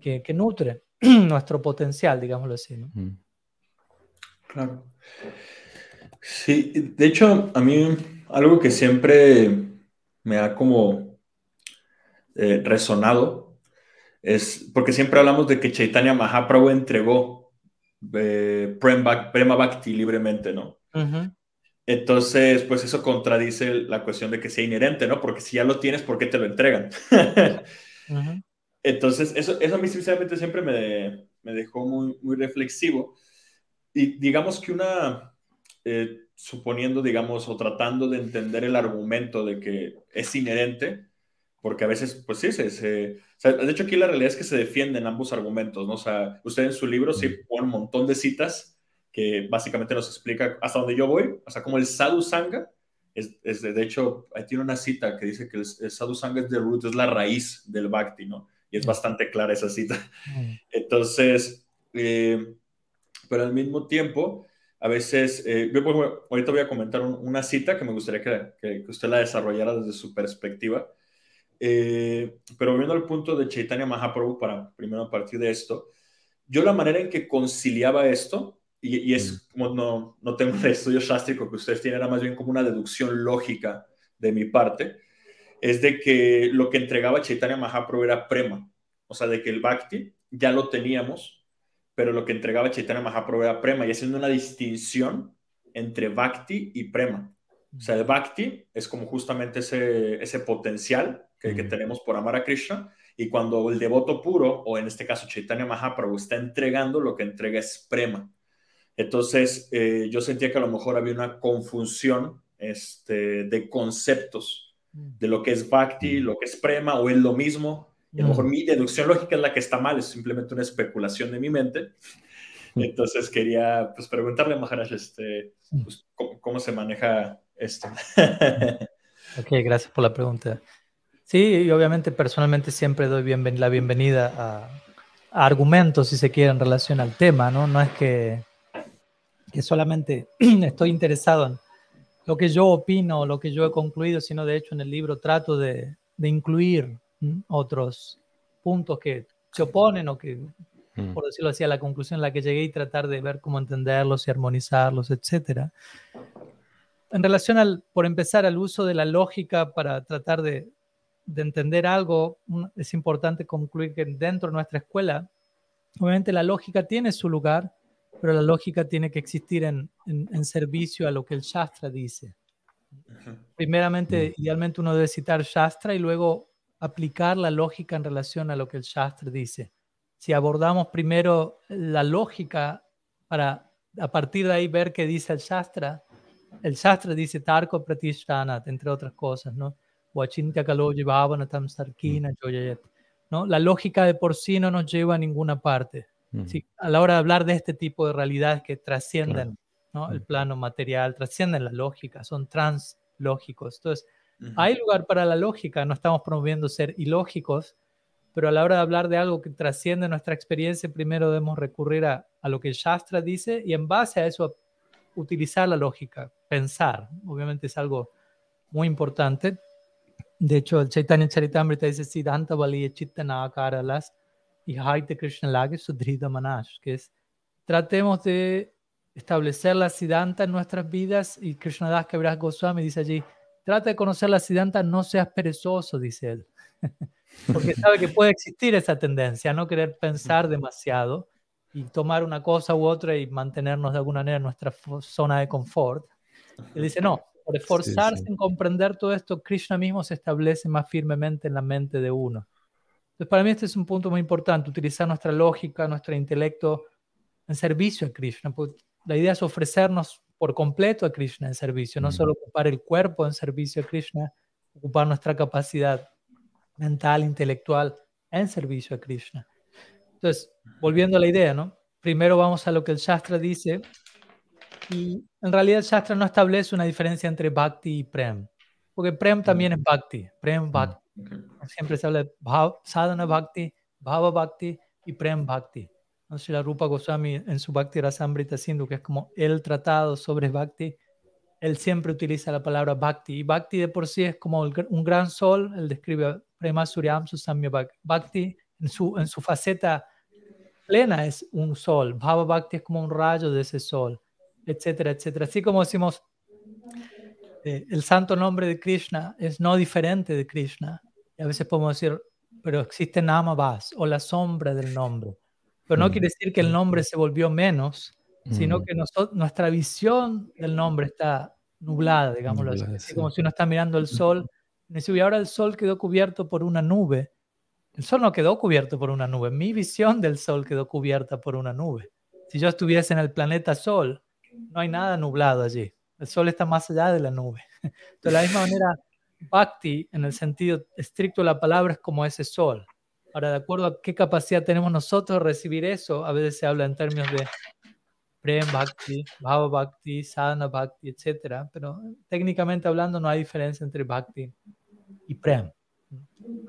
que, que nutre *clears throat* nuestro potencial, digámoslo así. ¿no? Claro. Sí, de hecho, a mí algo que siempre me ha como eh, resonado es porque siempre hablamos de que Chaitanya Mahaprabhu entregó eh, Prema Bhakti libremente, ¿no? Entonces, pues eso contradice la cuestión de que sea inherente, ¿no? Porque si ya lo tienes, ¿por qué te lo entregan? *laughs* Entonces, eso, eso a mí sinceramente siempre me, me dejó muy, muy reflexivo. Y digamos que una, eh, suponiendo, digamos, o tratando de entender el argumento de que es inherente, porque a veces, pues sí, se, se o sea, de hecho aquí la realidad es que se defienden ambos argumentos, ¿no? O sea, usted en su libro sí pone un montón de citas que básicamente nos explica hasta dónde yo voy, o sea, como el sadhu sangha, es, es de, hecho, ahí tiene una cita que dice que el, sadhu sangha es the root, es la raíz del bhakti, ¿no? Y es bastante clara esa cita. Entonces, eh, pero al mismo tiempo, a veces, eh, ahorita voy a comentar una cita que me gustaría que, que, usted la desarrollara desde su perspectiva. Eh, pero viendo el punto de Chaitanya Mahaprabhu, para primero a partir de esto, yo la manera en que conciliaba esto, y, es mm. como no, no tengo el estudio sástrico que ustedes tienen, era más bien como una deducción lógica de mi parte, es de que lo que entregaba Chaitanya Mahaprabhu era prema, o sea, de que el bhakti ya lo teníamos, pero lo que entregaba Chaitanya Mahaprabhu era prema, y haciendo una distinción entre bhakti y prema. O sea, el bhakti es como justamente ese, ese potencial que, que mm. tenemos por amar a Krishna, y cuando el devoto puro, o en este caso Chaitanya Mahaprabhu, está entregando, lo que entrega es prema. Entonces, eh, yo sentía que a lo mejor había una confusión este, de conceptos de lo que es Bhakti, lo que es Prema, o es lo mismo. Y a lo mejor mi deducción lógica es la que está mal, es simplemente una especulación de mi mente. Entonces quería pues, preguntarle a Maharaj este, pues, ¿cómo, se maneja esto. *laughs* ok, gracias por la pregunta. Sí, y obviamente personalmente siempre doy la bienvenida a, a, argumentos, si se quiere, en relación al tema, ¿no? No es que que solamente *clears throat* estoy interesado en lo que yo opino, lo que yo he concluido, sino de hecho en el libro trato de, de incluir otros puntos que se oponen o que, mm. por decirlo así, a la conclusión en la que llegué y tratar de ver cómo entenderlos y armonizarlos, etc. En relación al, por empezar, al uso de la lógica para tratar de, de entender algo, es importante concluir que dentro de nuestra escuela, obviamente la lógica tiene su lugar, pero la lógica tiene que existir en, en, servicio a lo que el Shastra dice. Primeramente, idealmente uno debe citar Shastra y luego aplicar la lógica en relación a lo que el Shastra dice. Si abordamos primero la lógica para a partir de ahí ver qué dice el Shastra, el Shastra dice Tarko Pratishtanat, entre otras cosas, ¿no? ¿no? La lógica de por sí no nos lleva a ninguna parte a la hora de hablar de este tipo de realidades que trascienden el plano material, trascienden la lógica, son translógicos. Entonces, hay lugar para la lógica, no estamos promoviendo ser ilógicos, pero a la hora de hablar de algo que trasciende nuestra experiencia, primero debemos recurrir a, a lo que el Shastra dice y en base a eso utilizar la lógica, pensar. Obviamente es algo muy importante. De hecho, el Chaitanya Charitamrita dice Siddhanta Valiya Chittana las y Haite Krishna Lage Sudrida Manash, que es tratemos de establecer la Siddhanta en nuestras vidas y Krishnadas Kaviraj Goswami dice allí, trata de conocer la Siddhanta, no seas perezoso, dice él, *laughs* porque sabe que puede existir esa tendencia, a no querer pensar demasiado y tomar una cosa u otra y mantenernos de alguna manera en nuestra zona de confort. Él dice, no, por esforzarse en comprender todo esto, Krishna mismo se establece más firmemente en la mente de uno. Entonces, para mí este es un punto muy importante, utilizar nuestra lógica, nuestro intelecto en servicio a Krishna. La idea es ofrecernos por completo a Krishna en servicio, no solo ocupar el cuerpo en servicio a Krishna, ocupar nuestra capacidad mental, intelectual, en servicio a Krishna. Entonces, volviendo a la idea, ¿no? Primero vamos a lo que el Shastra dice, y en realidad el Shastra no establece una diferencia entre Bhakti y Prem, porque Prem también es Bhakti, Prem mm, Bhakti. Siempre se habla de Sadhana Bhakti, Bhava Bhakti y Prem Bhakti. No sé, la Rupa Goswami en su Bhakti Rasamrita Sindhu, que es como el tratado sobre Bhakti, él siempre utiliza la palabra Bhakti. Y Bhakti de por sí es como un gran sol, él describe Prema Suryam Susamya Bhakti en su, en su faceta plena es un sol. Bhava Bhakti es como un rayo de ese sol, etcétera, etcétera. Así como decimos, eh, el santo nombre de Krishna es no diferente de Krishna. Y a veces podemos decir, pero existe Namavas o la sombra del nombre. Pero no mm. quiere decir que el nombre se volvió menos, sino mm. que nuestra visión del nombre está nublada, digámoslo así. así. como si uno está mirando el sol y ahora el sol quedó cubierto por una nube. El sol no quedó cubierto por una nube. Mi visión del sol quedó cubierta por una nube. Si yo estuviese en el planeta Sol, no hay nada nublado allí. El sol está más allá de la nube. De la misma manera, Bhakti, en el sentido estricto de la palabra, es como ese sol. Ahora, de acuerdo a qué capacidad tenemos nosotros de recibir eso, a veces se habla en términos de Prem Bhakti, Bhava Bhakti, Sadhana Bhakti, etc. Pero técnicamente hablando no hay diferencia entre Bhakti y Prem.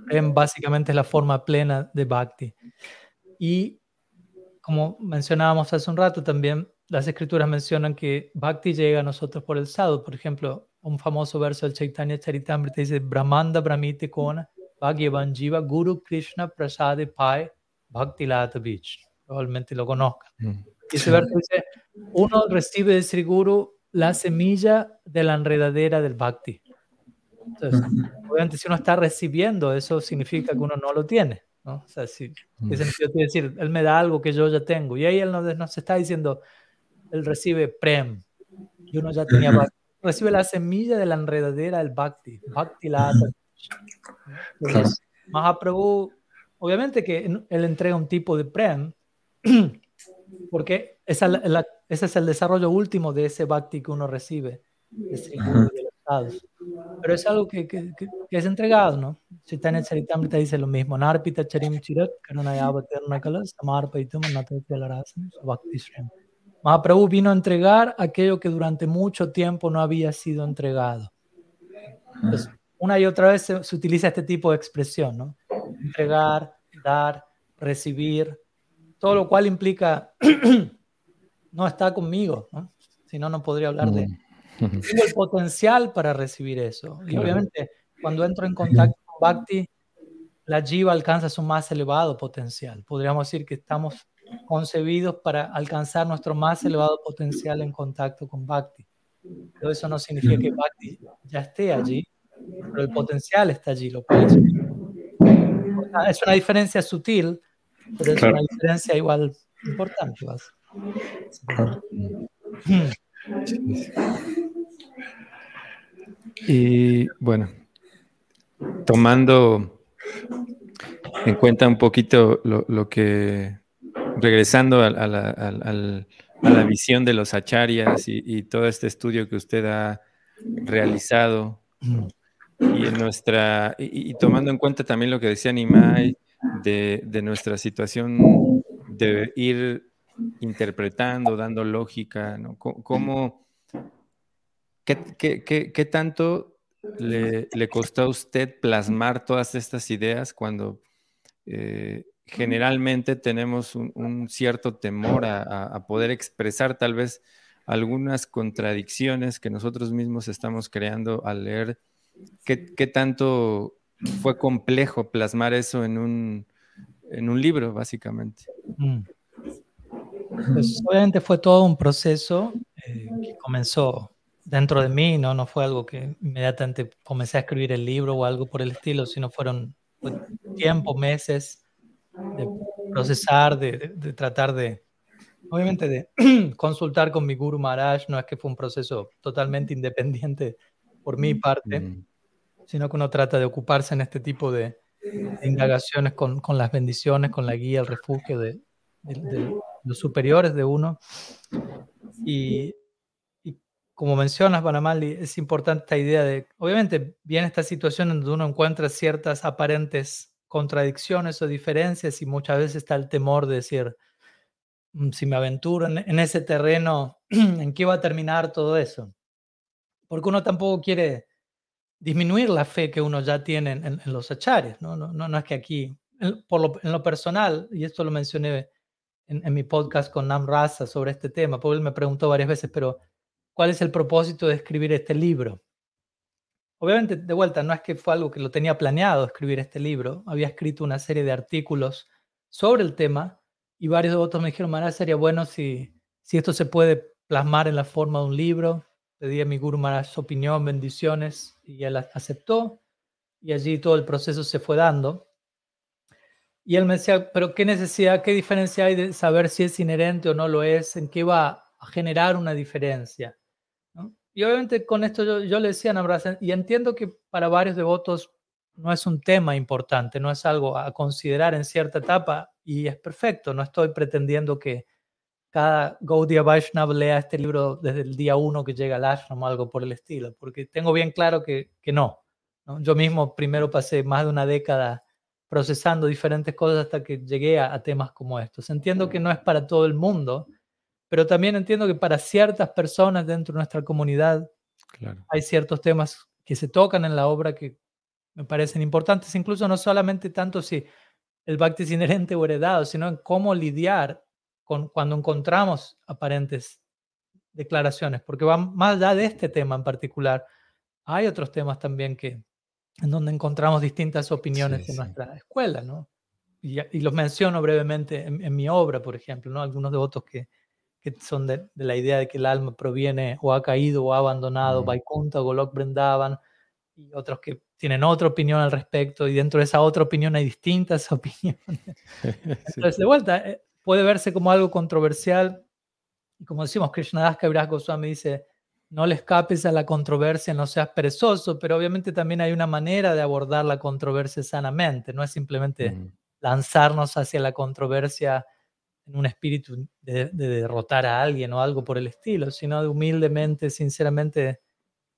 Prem básicamente es la forma plena de Bhakti. Y como mencionábamos hace un rato también, las escrituras mencionan que Bhakti llega a nosotros por el sadhu. Por ejemplo, un famoso verso del Chaitanya Charitamrita dice, Brahmanda Brahmite Kona, Bhagyavan Jiva, Guru Krishna Prasade Pai, Bhakti Lata Beach. Probablemente lo conozcan. Mm. Y ese verso dice, uno recibe de Sri Guru la semilla de la enredadera del Bhakti. Entonces, obviamente si uno está recibiendo, eso significa que uno no lo tiene. ¿no? O sea, si, ¿qué sentido quiere decir? Él me da algo que yo ya tengo. Y ahí él nos, nos está diciendo, él recibe Prem. Y uno ya tenía Bhakti. Recibe la semilla de la enredadera del Bhakti. Bhakti la Mahaprabhu, obviamente que él entrega un tipo de Prem, *clears throat* porque esa, ese es el desarrollo último de ese bhakti que uno recibe, Pero es algo que, que, que, es entregado, ¿no? Chaitanya Charitamrita dice lo mismo. Narpita charim chirat samarpaitum bhakti. Mahaprabhu vino a entregar aquello que durante mucho tiempo no había sido entregado. Entonces, una y otra vez se, se utiliza este tipo de expresión, ¿no? Entregar, dar, recibir, todo lo cual implica, *clears throat* no está conmigo, ¿no? si no, no podría hablar de... Tengo el potencial para recibir eso. Y obviamente, cuando entro en contacto con Bhakti, la jiva alcanza su más elevado potencial. Podríamos decir que estamos concebidos para alcanzar nuestro más elevado potencial en contacto con Bhakti. Pero eso no significa que Bhakti ya esté allí, pero el potencial está allí, lo cual es, es una diferencia sutil pero es una diferencia igual importante. Y bueno, tomando en cuenta un poquito lo, que, regresando a, la, visión de los acharyas y, todo este estudio que usted ha realizado, y en nuestra, y, tomando en cuenta también lo que decía Nimai de, nuestra situación de ir interpretando, dando lógica, ¿no? ¿Cómo, qué, tanto le, costó a usted plasmar todas estas ideas cuando eh, generalmente tenemos un, cierto temor a, poder expresar tal vez algunas contradicciones que nosotros mismos estamos creando al leer? ¿Qué, tanto fue complejo plasmar eso en un, en un libro, básicamente. Mm. Pues obviamente fue todo un proceso eh, que comenzó dentro de mí, ¿no? no fue algo que inmediatamente comencé a escribir el libro o algo por el estilo, sino fueron tiempos, meses de procesar, de, de, tratar de, obviamente de *clears throat* consultar con mi Guru Maharaj, no es que fue un proceso totalmente independiente por mi parte. Mm sino que uno trata de ocuparse en este tipo de, indagaciones con, con, las bendiciones, con la guía, el refugio de, los superiores de uno. Y, como mencionas, Banamali, es importante esta idea de, obviamente, viene esta situación en donde uno encuentra ciertas aparentes contradicciones o diferencias y muchas veces está el temor de decir, mm, si me aventuro en, ese terreno, *clears throat* ¿en qué va a terminar todo eso? Porque uno tampoco quiere disminuir la fe que uno ya tiene en, los achares, ¿no? No, ¿no? es que aquí, en, por lo, en lo personal, y esto lo mencioné en, mi podcast con Nam Rasa sobre este tema, porque él me preguntó varias veces, pero ¿cuál es el propósito de escribir este libro? Obviamente, de vuelta, no es que fue algo que lo tenía planeado escribir este libro. Había escrito una serie de artículos sobre el tema y varios de vosotros me dijeron, Maharaj, sería bueno si, si esto se puede plasmar en la forma de un libro. Pedí a mi Guru Maharaj su opinión, bendiciones, y él aceptó. Y allí todo el proceso se fue dando. Y él me decía, pero ¿qué necesidad, qué diferencia hay de saber si es inherente o no lo es? ¿En qué va a generar una diferencia? Y obviamente con esto yo, le decía a Namrasen, y entiendo que para varios devotos no es un tema importante, no es algo a considerar en cierta etapa, y es perfecto, no estoy pretendiendo que cada Gaudiya Vaishnava lea este libro desde el día uno que llega al ashram o algo por el estilo, porque tengo bien claro que, que no, Yo mismo primero pasé más de una década procesando diferentes cosas hasta que llegué a, a temas como estos. Entiendo que no es para todo el mundo, pero también entiendo que para ciertas personas dentro de nuestra comunidad hay ciertos temas que se tocan en la obra que me parecen importantes, incluso no solamente tanto si el bhakti es inherente o heredado, sino en cómo lidiar con cuando encontramos aparentes declaraciones, porque va más allá de este tema en particular. Hay otros temas también que en donde encontramos distintas opiniones en nuestra escuela, ¿no? Y, los menciono brevemente en, en, mi obra, por ejemplo, ¿no? Algunos devotos que, que son de, la idea de que el alma proviene o ha caído o ha abandonado Vaikunta o Golok y otros que tienen otra opinión al respecto, y dentro de esa otra opinión hay distintas *laughs* opiniones. *laughs* Entonces, de vuelta, eh, puede verse como algo controversial, y como decimos, Krishnadas Kaviraj Goswami dice, no le escapes a la controversia, no seas perezoso, pero obviamente también hay una manera de abordar la controversia sanamente, no es simplemente lanzarnos hacia la controversia en un espíritu de, derrotar a alguien o algo por el estilo, sino de humildemente, sinceramente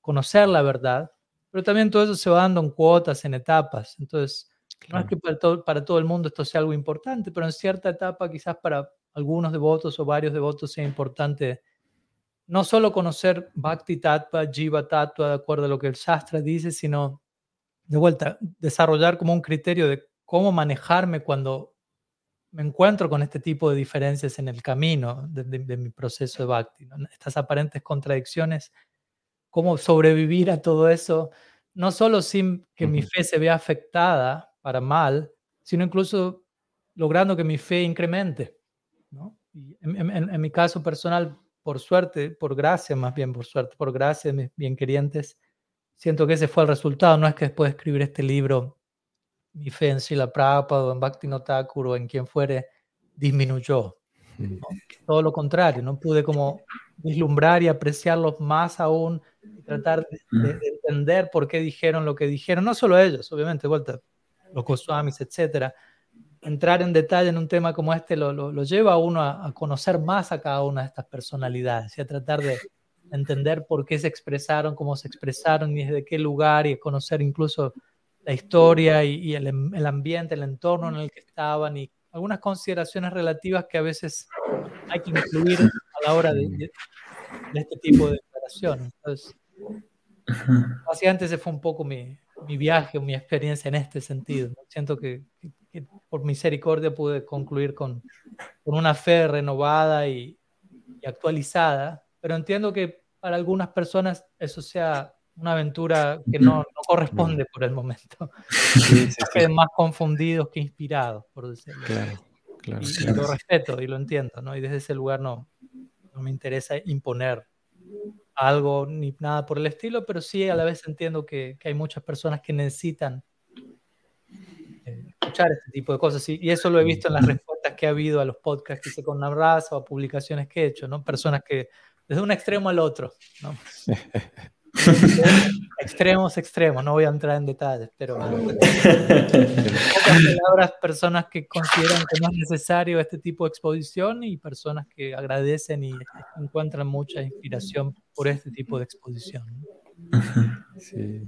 conocer la verdad. Pero también todo eso se va dando en cuotas, en etapas. Entonces, no es que para todo, para todo el mundo esto sea algo importante, pero en cierta etapa quizás para algunos devotos o varios devotos sea importante no solo conocer Bhakti Tattva, Jiva Tattva, de acuerdo a lo que el Shastra dice, sino de vuelta, desarrollar como un criterio de cómo manejarme cuando me encuentro con este tipo de diferencias en el camino de, mi proceso de bhakti, estas aparentes contradicciones, cómo sobrevivir a todo eso, no solo sin que mi fe se vea afectada para mal, sino incluso logrando que mi fe incremente. en, mi caso personal, por suerte, por gracia, más bien por suerte, por gracia de mis bien querientes, siento que ese fue el resultado. No es que después de escribir este libro mi fe en Sila Prabhupada o en Bhakti Thakur o en quien fuere disminuyó. *laughs* Todo lo contrario, no pude como vislumbrar y apreciarlos más aún y tratar de, entender por qué dijeron lo que dijeron, no solo ellos, obviamente, vuelta, los Goswamis, etcétera. Entrar en detalle en un tema como este lo, lo, lleva a uno a, a, conocer más a cada una de estas personalidades y a tratar de entender por qué se expresaron, cómo se expresaron y desde qué lugar y a conocer incluso la historia y, el, el, ambiente, el entorno en el que estaban y algunas consideraciones relativas que a veces hay que incluir a la hora de, este tipo de declaraciones. Entonces, básicamente ese fue un poco mi, mi viaje, mi experiencia en este sentido. Siento que, por misericordia pude concluir con, con una fe renovada y, y actualizada, pero entiendo que para algunas personas eso sea una aventura que no, no corresponde por el momento. Sí, más confundidos que inspirados, por decirlo. Claro, y, lo respeto y lo entiendo, ¿no? Y desde ese lugar no, no me interesa imponer algo ni nada por el estilo, pero sí a la vez entiendo que, que hay muchas personas que necesitan eh, escuchar este tipo de cosas. Y, y, eso lo he visto en las respuestas que ha habido a los podcasts que hice con Nabraza o a publicaciones que he hecho, ¿no? Personas que desde un extremo al otro, ¿no? Extremos, extremos, no voy a entrar en detalles, pero pocas palabras, personas que consideran que no es necesario este tipo de exposición y personas que agradecen y encuentran mucha inspiración por este tipo de exposición. Sí.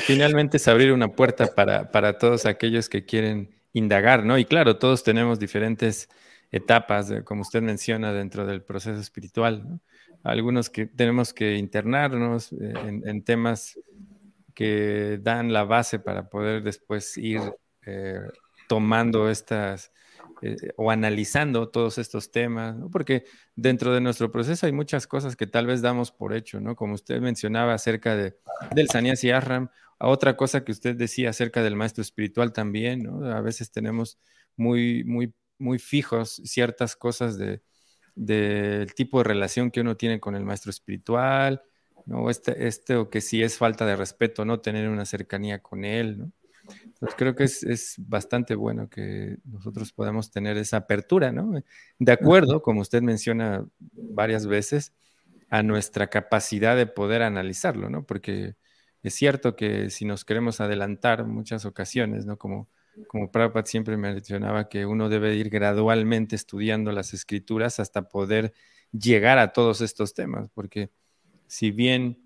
Finalmente es abrir una puerta para, para, todos aquellos que quieren indagar, ¿no? Y claro, todos tenemos diferentes etapas, como usted menciona, dentro del proceso espiritual, ¿no? Algunos que tenemos que internarnos eh, en, temas que dan la base para poder después ir eh, tomando estas eh, o analizando todos estos temas, porque dentro de nuestro proceso hay muchas cosas que tal vez damos por hecho, ¿no? Como usted mencionaba acerca de, del Sanyasi Ahram, a otra cosa que usted decía acerca del maestro espiritual también, ¿no? A veces tenemos muy, muy, muy fijos ciertas cosas de, del tipo de relación que uno tiene con el maestro espiritual, ¿no? Este, este o que si es falta de respeto, no tener una cercanía con él, ¿no? Entonces creo que es, es, bastante bueno que nosotros podamos tener esa apertura, ¿no? De acuerdo, como usted menciona varias veces, a nuestra capacidad de poder analizarlo, ¿no? Porque es cierto que si nos queremos adelantar muchas ocasiones, ¿no? Como, como Prabhupada siempre mencionaba que uno debe ir gradualmente estudiando las escrituras hasta poder llegar a todos estos temas, porque si bien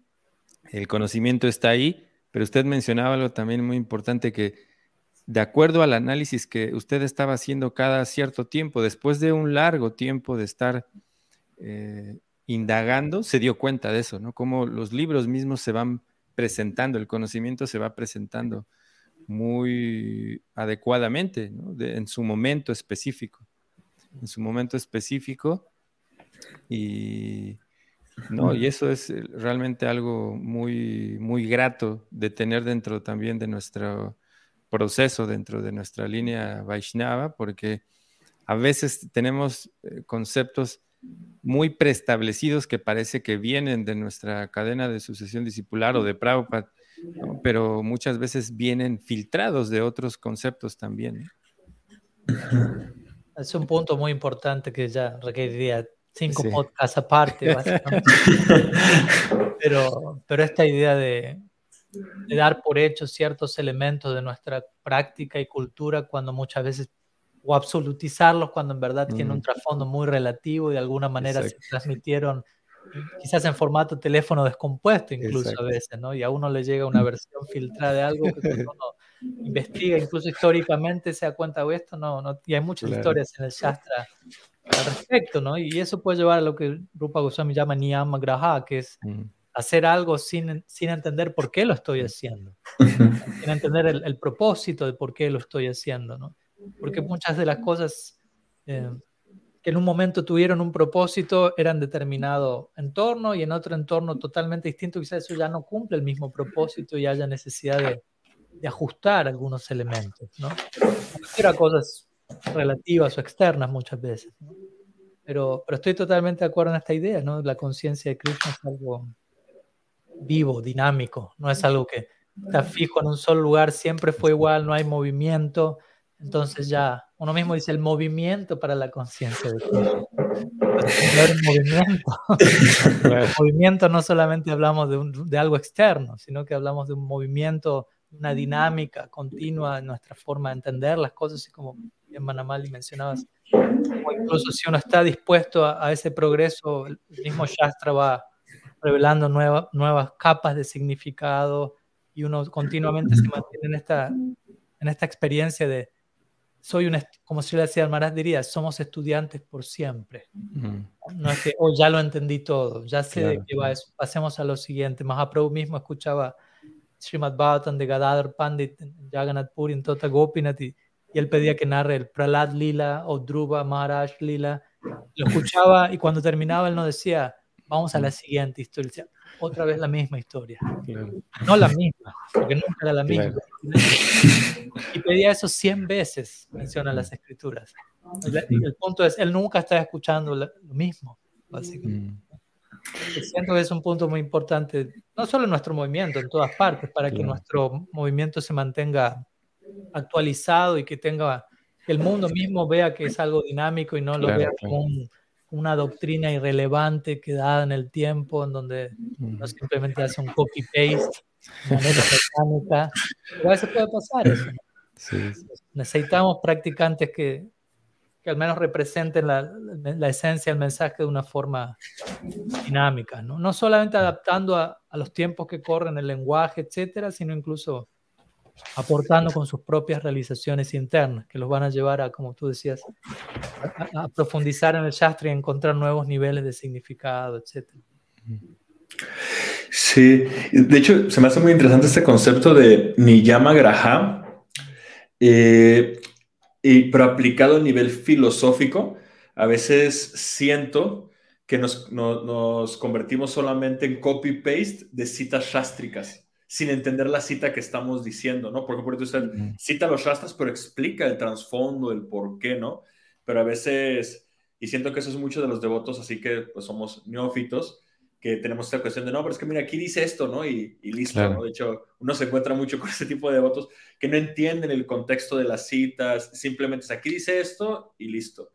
el conocimiento está ahí, pero usted mencionaba algo también muy importante que de acuerdo al análisis que usted estaba haciendo cada cierto tiempo, después de un largo tiempo de estar eh, indagando, se dio cuenta de eso, ¿no? Cómo los libros mismos se van presentando, el conocimiento se va presentando muy adecuadamente, ¿no? en su momento específico, en su momento específico y no, y eso es eh, realmente algo muy, muy grato de tener dentro también de nuestro proceso, dentro de nuestra línea Vaishnava, porque a veces tenemos eh, conceptos muy preestablecidos que parece que vienen de nuestra cadena de sucesión discipular o de Prabhupada, pero muchas veces vienen filtrados de otros conceptos también. Es un punto muy importante que ya requeriría cinco podcasts aparte, *laughs* pero, pero esta idea de, dar por hecho ciertos elementos de nuestra práctica y cultura cuando muchas veces, o absolutizarlos cuando en verdad tienen un mm. trasfondo muy relativo y de alguna manera se transmitieron quizás en formato teléfono descompuesto incluso a veces, ¿no? Y a uno le llega una *laughs* versión filtrada de algo que uno investiga, incluso históricamente se da cuenta de esto, no, no, y hay muchas historias en el Shastra al respecto, ¿no? Y eso puede llevar a lo que Rupa Goswami llama niyama graha, que es hacer algo sin, sin entender por qué lo estoy haciendo, *laughs* sin entender el, propósito de por qué lo estoy haciendo, ¿no? Porque muchas de las cosas eh, que en un momento tuvieron un propósito eran determinado entorno y en otro entorno totalmente distinto, quizás eso ya no cumple el mismo propósito y haya necesidad de, de ajustar algunos elementos, ¿no? Era cosas relativas o externas muchas veces. Pero, pero estoy totalmente de acuerdo en esta idea, ¿no? La conciencia de Krishna es algo vivo, dinámico, no es algo que está fijo en un solo lugar, siempre fue igual, no hay movimiento. Entonces ya uno mismo dice el movimiento para la conciencia de Krishna. *laughs* movimiento. el movimiento no solamente hablamos de, de algo externo, sino que hablamos de un movimiento, una dinámica continua en nuestra forma de entender las cosas y como en Manamali mencionabas, o incluso si uno está dispuesto a, ese progreso, el mismo Shastra va revelando nuevas capas de significado y uno continuamente se mantiene en esta, en esta experiencia de, soy un, como si le decía Almaraz diría, somos estudiantes por siempre. No es que, oh, ya lo entendí todo, ya sé de qué va eso, pasemos a lo siguiente. Mahaprabhu mismo escuchaba Srimad Bhagavatam de Gadadhar Pandit Jagannath Puri, en Tota Gopinath, y y él pedía que narre el Pralad Lila o Dhruva Maharaj Lila. Lo escuchaba y cuando terminaba él nos decía, vamos a la siguiente historia. Otra vez la misma historia. No la misma, porque nunca era la misma. Y pedía eso 100 veces, mencionan las escrituras. Y el punto es, él nunca está escuchando lo mismo, básicamente. Mm. Siento que es un punto muy importante, no solo en nuestro movimiento, en todas partes, para que nuestro movimiento se mantenga actualizado y que tenga que el mundo mismo vea que es algo dinámico y no lo vea como, una doctrina irrelevante quedada en el tiempo, en donde no simplemente hace un copy-paste de manera mecánica. a veces puede pasar eso. Necesitamos practicantes que, que, al menos representen la, la, esencia del mensaje de una forma dinámica, ¿no? No solamente adaptando a, a los tiempos que corren, el lenguaje, etcétera, sino incluso aportando con sus propias realizaciones internas, que los van a llevar a, como tú decías, a, profundizar en el Shastra y encontrar nuevos niveles de significado, etc. Sí, de hecho, se me hace muy interesante este concepto de Niyama Graha, eh, y, pero aplicado a nivel filosófico, a veces siento que nos, nos convertimos solamente en copy-paste de citas shastricas sin entender la cita que estamos diciendo, ¿no? Porque por usted cita los rastros, pero explica el trasfondo, el por qué, ¿no? Pero a veces, y siento que eso es mucho de los devotos, así que pues somos neófitos, que tenemos esta cuestión de, no, pero es que mira, aquí dice esto, ¿no? Y, listo, ¿no? De hecho, uno se encuentra mucho *laughs* con ese tipo de devotos que no entienden el contexto de las citas, simplemente es aquí dice esto y listo.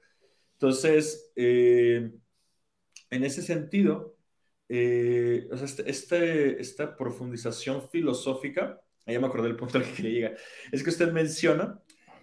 Entonces, eh, en ese sentido, eh, este, este, esta profundización filosófica, ahí me acordé del punto al que quería llegar, es que usted menciona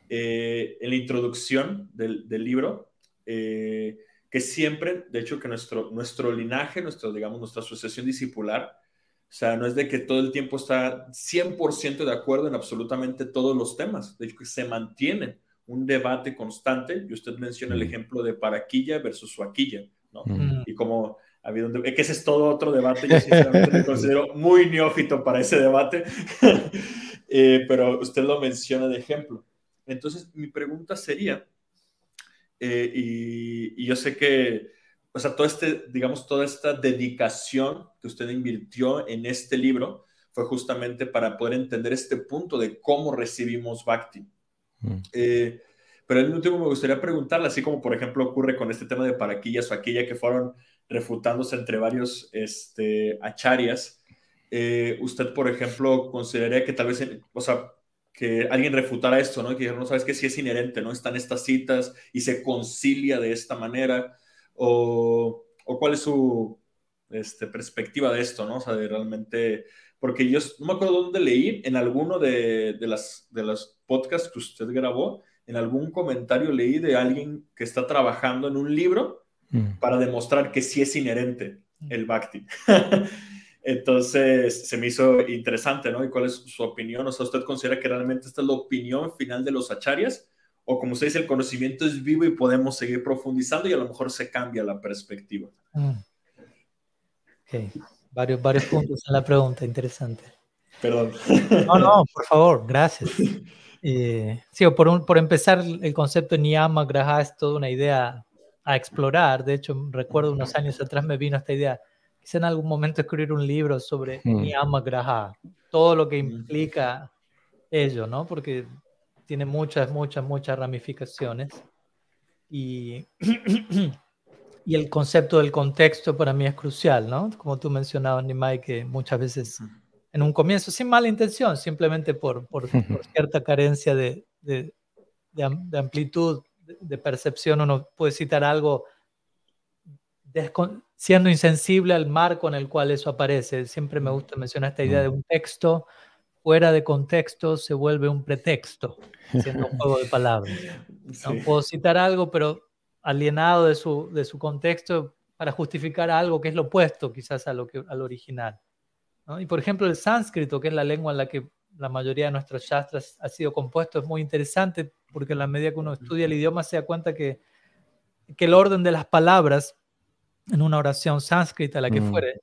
eh, en la introducción del, del libro eh, que siempre, de hecho, que nuestro, nuestro linaje, nuestro, digamos, nuestra asociación discipular, o sea, no es de que todo el tiempo está 100% de acuerdo en absolutamente todos los temas, de hecho, que se mantiene un debate constante, y usted menciona el ejemplo de paraquilla versus suaquilla, ¿no? Mm. Y como que ese es todo otro debate. Yo sinceramente me *laughs* considero muy neófito para ese debate, *laughs* eh, pero usted lo menciona de ejemplo. Entonces, mi pregunta sería, eh, y, yo sé que, o sea, todo este, digamos, toda esta dedicación que usted invirtió en este libro fue justamente para poder entender este punto de cómo recibimos Bhakti. Mm. Eh, pero en último me gustaría preguntarle, así como por ejemplo ocurre con este tema de paraquillas o aquella que fueron refutándose entre varios este, acharias. Eh, usted, por ejemplo, consideraría que tal vez, o sea, que alguien refutara esto, ¿no? Que no sabes que sí es inherente, ¿no? Están estas citas y se concilia de esta manera, o, o cuál es su este, perspectiva de esto, ¿no? O sea, de realmente, porque yo no me acuerdo dónde leí, en alguno de, de, las, de los podcasts que usted grabó, en algún comentario leí de alguien que está trabajando en un libro Mm. para demostrar que sí es inherente mm. el Bhakti. *laughs* Entonces, se me hizo interesante, ¿no? ¿Y cuál es su opinión? O sea, ¿usted considera que realmente esta es la opinión final de los acharyas? O como usted dice, el conocimiento es vivo y podemos seguir profundizando y a lo mejor se cambia la perspectiva. Mm. Ok, varios, varios puntos en la pregunta, interesante. Perdón. No, no, *laughs* por favor, gracias. Eh, sí, por, por empezar, el concepto de Niyama Graha es toda una idea a explorar. De hecho, recuerdo unos años atrás me vino esta idea, quise en algún momento escribir un libro sobre mm. Graha, todo lo que implica ello, ¿no? Porque tiene muchas, muchas, muchas ramificaciones. Y, *clears throat* y el concepto del contexto para mí es crucial, ¿no? Como tú mencionabas, Nimai, que muchas veces en un comienzo, sin mala intención, simplemente por, por, cierta carencia de, de, de amplitud de percepción uno puede citar algo siendo insensible al marco en el cual eso aparece. Siempre me gusta mencionar esta idea de un texto fuera de contexto se vuelve un pretexto, siendo un juego de palabras. *laughs* ¿no? Puedo citar algo, pero alienado de su, de su contexto para justificar algo que es lo opuesto quizás a lo que, al original. Y por ejemplo, el sánscrito, que es la lengua en la que la mayoría de nuestros shastras ha sido compuesto, es muy interesante porque a la medida que uno estudia el idioma se da cuenta que, que el orden de las palabras en una oración sánscrita, la que mm. fuere,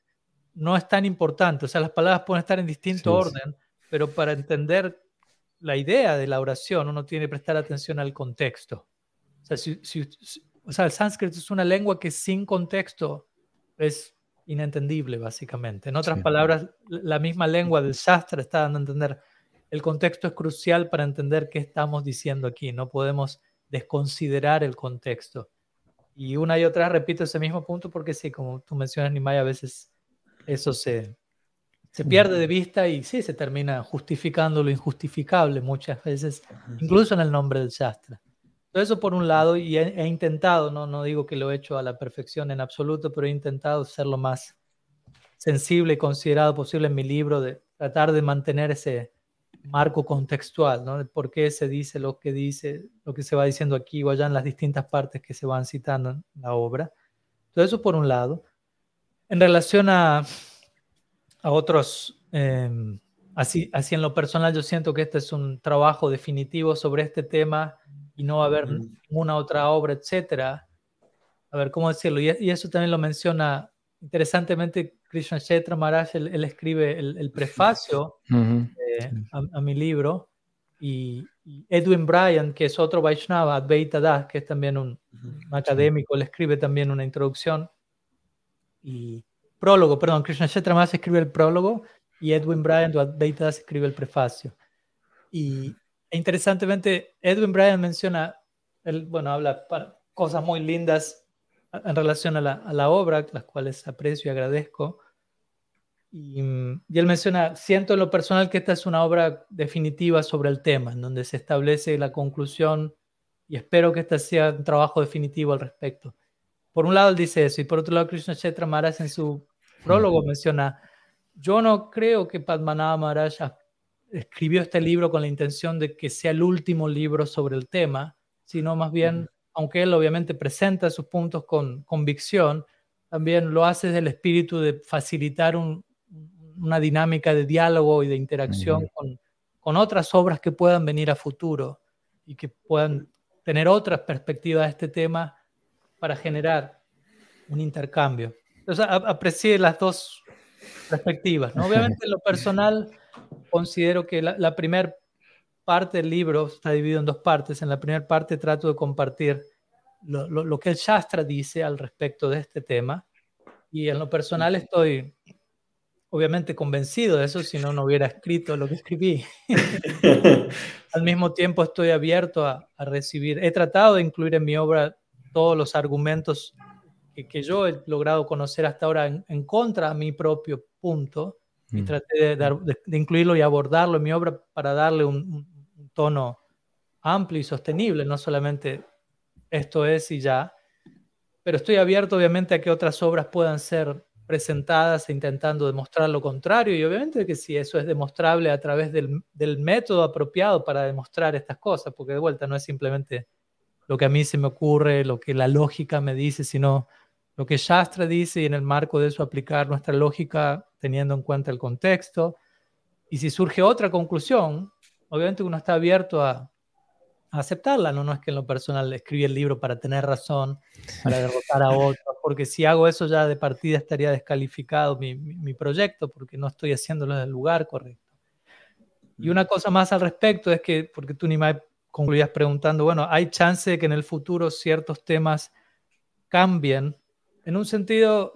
no es tan importante. O sea, las palabras pueden estar en distinto orden, pero para entender la idea de la oración uno tiene que prestar atención al contexto. O sea, si, o sea, el sánscrito es una lengua que sin contexto es inentendible, básicamente. En otras palabras, la misma lengua del Shastra está dando a entender, el contexto es crucial para entender qué estamos diciendo aquí, no podemos desconsiderar el contexto. Y una y otra repito ese mismo punto porque sí, como tú mencionas, Nimai, a veces eso se, se pierde de vista y sí, se termina justificando lo injustificable muchas veces, incluso en el nombre del Shastra. Todo eso por un lado, y he, intentado, ¿no? no digo que lo he hecho a la perfección en absoluto, pero he intentado ser lo más sensible y considerado posible en mi libro, de tratar de mantener ese marco contextual, ¿no? Por qué se dice lo que dice, lo que se va diciendo aquí o allá en las distintas partes que se van citando en la obra. Todo eso por un lado. En relación a, a otros, em, así, así en lo personal yo siento que este es un trabajo definitivo sobre este tema y no va a haber ninguna otra obra, etcétera. A ver, ¿cómo decirlo? Y, eso también lo menciona interesantemente Krishna Chetra Maharaj, él, escribe el, prefacio eh, a, mi libro y, Edwin Bryan, que es otro Vaishnava, Advaita Das, que es también un, académico, le escribe también una introducción y prólogo, perdón, Krishna Chetra Maharaj escribe el prólogo y Edwin Bryan Advaita Das escribe el prefacio. Y e interesantemente, Edwin Bryan menciona, él, bueno, habla cosas muy lindas en relación a la, obra, las cuales aprecio y agradezco. Y, y, él menciona, siento en lo personal que esta es una obra definitiva sobre el tema, en donde se establece la conclusión y espero que este sea un trabajo definitivo al respecto. Por un lado él dice eso, y por otro lado Krishna Chetra Maharaj en su prólogo menciona, yo no creo que Padmanabha Maharaj escribió este libro con la intención de que sea el último libro sobre el tema, sino más bien, aunque él obviamente presenta sus puntos con convicción, también lo hace desde el espíritu de facilitar una dinámica de diálogo y de interacción con, con, otras obras que puedan venir a futuro y que puedan tener otras perspectivas de este tema para generar un intercambio. Entonces, aprecié las dos perspectivas. ¿no? Obviamente, en lo personal, considero que la, primera parte del libro está dividido en dos partes. En la primera parte trato de compartir lo, que el Shastra dice al respecto de este tema. Y en lo personal estoy obviamente convencido de eso, si no, no hubiera escrito lo que escribí. *laughs* al mismo tiempo estoy abierto a, recibir. He tratado de incluir en mi obra todos los argumentos que, yo he logrado conocer hasta ahora en, en contra de mi propio punto y mm. traté de, incluirlo y abordarlo en mi obra para darle un, tono amplio y sostenible, no solamente esto es y ya, pero estoy abierto obviamente a que otras obras puedan ser presentadas e intentando demostrar lo contrario y obviamente que si eso es demostrable a través del, del, método apropiado para demostrar estas cosas, porque de vuelta no es simplemente lo que a mí se me ocurre, lo que la lógica me dice, sino lo que Shastra dice y en el marco de eso aplicar nuestra lógica teniendo en cuenta el contexto. Y si surge otra conclusión, obviamente uno está abierto a, aceptarla, ¿no? no es que en lo personal escribí el libro para tener razón, para derrotar a otros, porque si hago eso ya de partida estaría descalificado mi, mi, proyecto, porque no estoy haciéndolo en el lugar correcto. Y una cosa más al respecto es que, porque tú ni me concluías preguntando, bueno, ¿hay chance de que en el futuro ciertos temas cambien en un sentido,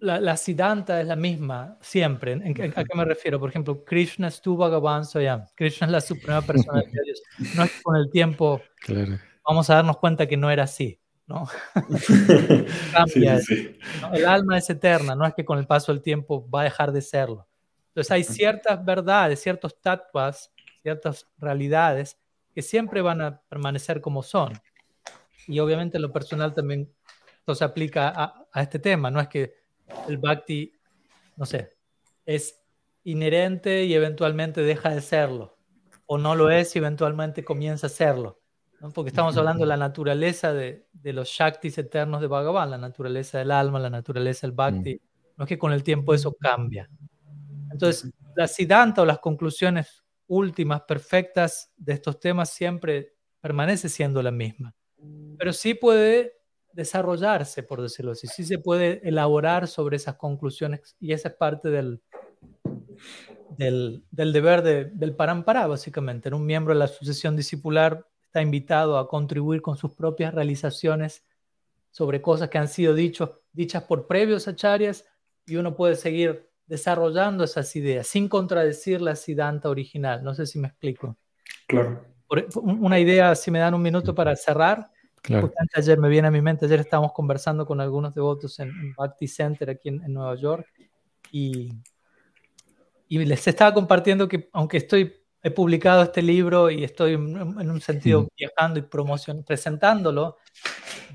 la, la Siddhanta es la misma siempre. ¿A qué me refiero? Por ejemplo, Krishna es tu Bhagavan Soyam. Krishna es la suprema persona de Dios. No es que con el tiempo vamos a darnos cuenta que no era así. ¿no? *laughs* Cambia. El alma es eterna, no es que con el paso del tiempo va a dejar de serlo. Entonces hay ciertas verdades, ciertos tatuas, ciertas realidades que siempre van a permanecer como son. Y obviamente lo personal también esto se aplica a, este tema, no es que el bhakti, no sé, es inherente y eventualmente deja de serlo, o no lo es y eventualmente comienza a serlo, porque estamos hablando de la naturaleza de, los shaktis eternos de Bhagavan, la naturaleza del alma, la naturaleza del bhakti, mm. no es que con el tiempo eso cambia. Entonces, la siddhanta o las conclusiones últimas, perfectas de estos temas siempre permanece siendo la misma, pero sí puede desarrollarse, por decirlo así. Sí se puede elaborar sobre esas conclusiones y esa es parte del, del, deber del parampara, básicamente. Un miembro de la sucesión discipular está invitado a contribuir con sus propias realizaciones sobre cosas que han sido dichas por previos acharyas y uno puede seguir desarrollando esas ideas sin contradecir la siddhanta original. No sé si me explico. Claro. una idea, si me dan un minuto para cerrar, Ayer me viene a mi mente, ayer estábamos conversando con algunos devotos en, en Bhakti Center aquí en, Nueva York y, y, les estaba compartiendo que aunque estoy he publicado este libro y estoy en un sentido viajando y promocionando, presentándolo,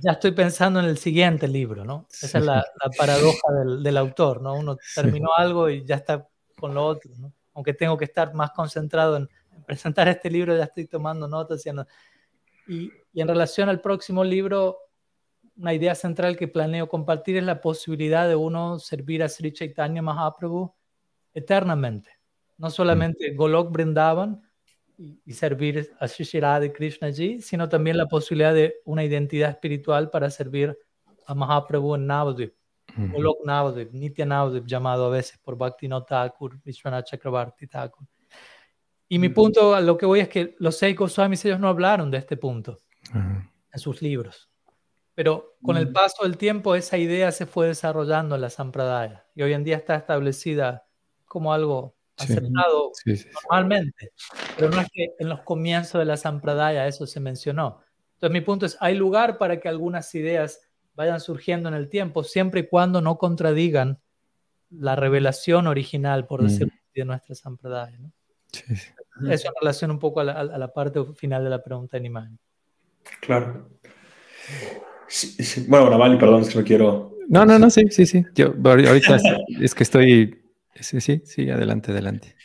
ya estoy pensando en el siguiente libro, ¿no? Esa es la, paradoja del, del, autor, ¿no? Uno terminó algo y ya está con lo otro, ¿no? Aunque tengo que estar más concentrado en, presentar este libro, ya estoy tomando notas. Y, y, en relación al próximo libro, una idea central que planeo compartir es la posibilidad de uno servir a Sri Chaitanya Mahaprabhu eternamente. No solamente Golok Brindavan, y, servir a Shri Radha Krishna allí, sino también la posibilidad de una identidad espiritual para servir a Mahaprabhu en Navadvip, Golok Navadvip, Nitya Navadvip, llamado a veces por Bhaktivinoda Thakur, Vishwanath Chakrabarti Thakur. Y mi punto, a lo que voy es que los seis Goswamis ellos no hablaron de este punto en sus libros. Pero con el paso del tiempo esa idea se fue desarrollando en la Sampradaya y hoy en día está establecida como algo aceptado normalmente, pero no es que en los comienzos de la Sampradaya eso se mencionó. Entonces mi punto es, hay lugar para que algunas ideas vayan surgiendo en el tiempo, siempre y cuando no contradigan la revelación original, por decirlo de nuestra Sampradaya. ¿no? Eso en relación un poco a la, parte final de la pregunta de Nimani. Claro. Bueno, Navali, perdón, es que no quiero... No, no, no, sí, sí, sí. Yo ahorita *laughs* es que estoy Sí, sí, sí, adelante, adelante.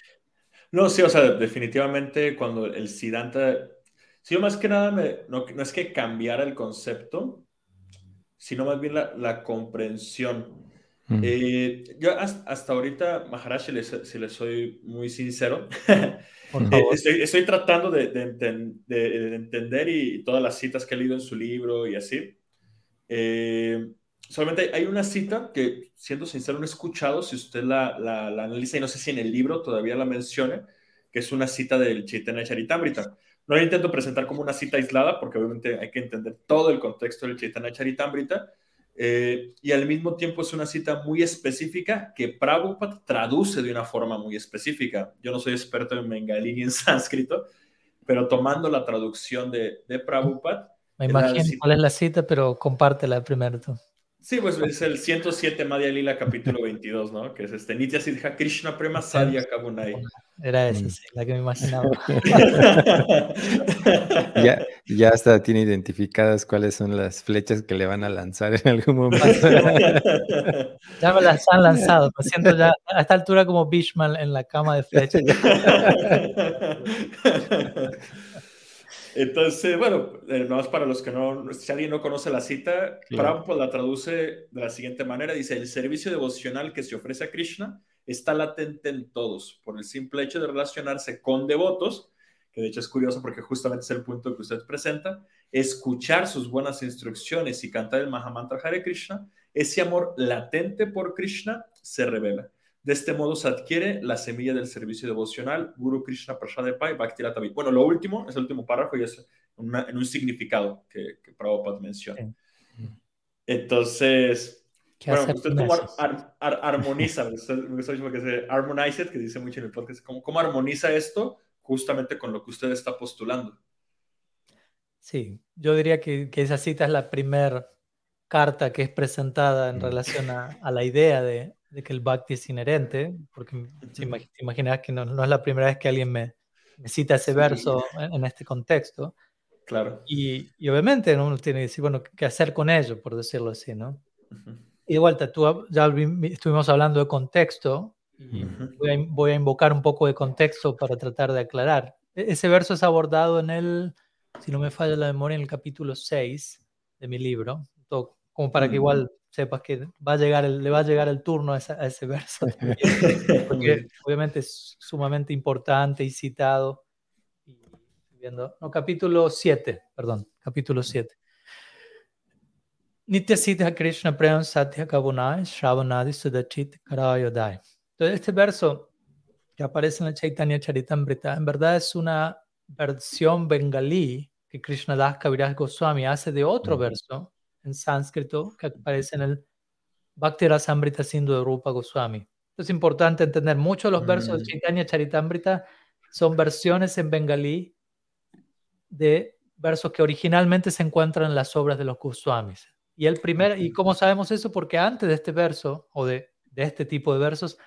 No, sí, o sea, definitivamente cuando el Siddhanta, sí, más que nada, no, es que cambiara el concepto, sino más bien la, comprensión. Mm. Eh, yo hasta, ahorita, Maharaj, si les, soy muy sincero, *laughs* eh, estoy, tratando de, entender y, todas las citas que he leído en su libro y así. Eh, solamente hay una cita que, siendo sincero, no he escuchado, si usted la, la, analiza, y no sé si en el libro todavía la mencione, que es una cita del Chaitanya Charitamrita. No la intento presentar como una cita aislada, porque obviamente hay que entender todo el contexto del Chaitanya Charitamrita, eh, y al mismo tiempo es una cita muy específica que Prabhupada traduce de una forma muy específica. Yo no soy experto en bengalí ni en *laughs* sánscrito, pero tomando la traducción de, de Prabhupada. Me imagino cuál es la cita, pero compártela primero tú. Sí, pues es el 107 Madhya Lila capítulo 22, ¿no? Que es este Nitya Siddha Krishna Prema Sadhya Kabunai. Era esa, sí, la que me imaginaba. *laughs* ya, ya hasta tiene identificadas cuáles son las flechas que le van a lanzar en algún momento. *laughs* ya me las han lanzado, me siento ya a esta altura como Bishman en la cama de flechas. *laughs* Entonces, bueno, eh, más para los que no, si alguien no conoce la cita, Prabhupada la traduce de la siguiente manera, dice, el servicio devocional que se ofrece a Krishna está latente en todos, por el simple hecho de relacionarse con devotos, que de hecho es curioso porque justamente es el punto que usted presenta, escuchar sus buenas instrucciones y cantar el Mahamantra Hare Krishna, ese amor latente por Krishna se revela. De este modo se adquiere la semilla del servicio devocional Guru Krishna Prasadapai Bhakti Bueno, lo último, es el último párrafo y es en un significado que, que Prabhupada menciona. Entonces, bueno, usted cómo armoniza, *laughs* usted, me gusta mucho que se harmonize it, que dice mucho en el podcast, ¿cómo, ¿cómo armoniza esto justamente con lo que usted está postulando? Sí, yo diría que, que esa cita es la primera carta que es presentada en relación a, a la idea de, de que el bhakti es inherente, porque te imaginas que no, no, es la primera vez que alguien me, me cita ese verso en, este contexto. Claro. Y, y, obviamente uno tiene que decir, bueno, ¿qué hacer con ello, por decirlo así, no? Y de vuelta, tú ya estuvimos hablando de contexto, y voy, a, voy, a, invocar un poco de contexto para tratar de aclarar. E, ese verso es abordado en el, si no me falla la memoria, en el capítulo 6 de mi libro, como para que igual sepas que va a llegar le va a llegar el turno a, ese verso, *laughs* porque obviamente es sumamente importante y citado. Y viendo, no, capítulo 7, perdón, capítulo 7. Nitya Siddha Krishna Prem Satya Kabunai Shravanadi Sudachit Karayodai. Entonces, este verso que aparece en el Chaitanya Charitamrita, en verdad es una versión bengalí que Krishna Das Kaviraj Goswami hace de otro verso en sánscrito que aparece en el Bhakti Rasamrita Sindhu de Rupa Goswami. Es importante entender, muchos de los versos de mm. Chaitanya Charitamrita son versiones en bengalí de versos que originalmente se encuentran en las obras de los Goswamis. Y el primer, ¿y cómo sabemos eso? Porque antes de este verso, o de, de este tipo de versos,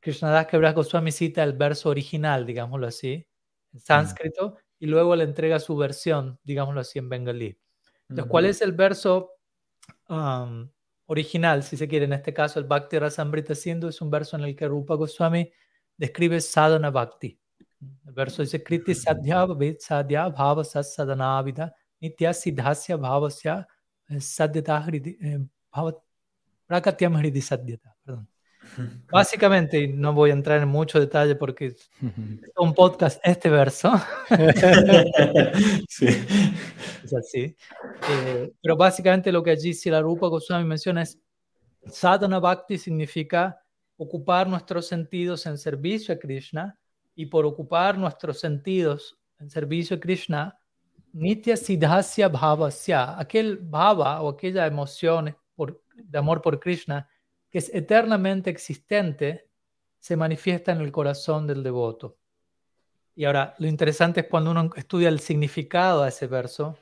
Krishnadas Kebras Goswami cita el verso original, digámoslo así, en sánscrito, y luego le entrega su versión, digámoslo así, en bengalí. Entonces, ¿cuál es el verso original, si se quiere? En este caso, el Bhakti Rasamrita Sindhu es un verso en el que Rupa Goswami describe sadhana bhakti. El verso dice, Kriti sadhya sadhya bhava sadhanavida nitya siddhasya bhavasya eh, sadyata hridi, eh, prakatyam hridi sadyata. Perdón. *laughs* Básicamente, no voy a entrar en mucho detalle porque es un podcast este verso. sí. Es así. Eh, pero básicamente lo que allí la Rupa Goswami menciona es sadhana bhakti significa ocupar nuestros sentidos en servicio a Krishna y por ocupar nuestros sentidos en servicio a Krishna, nitya siddhasya bhavasya, aquel bhava o aquella emoción por, de amor por Krishna que es eternamente existente, se manifiesta en el corazón del devoto. Y ahora, lo interesante es cuando uno estudia el significado de ese verso,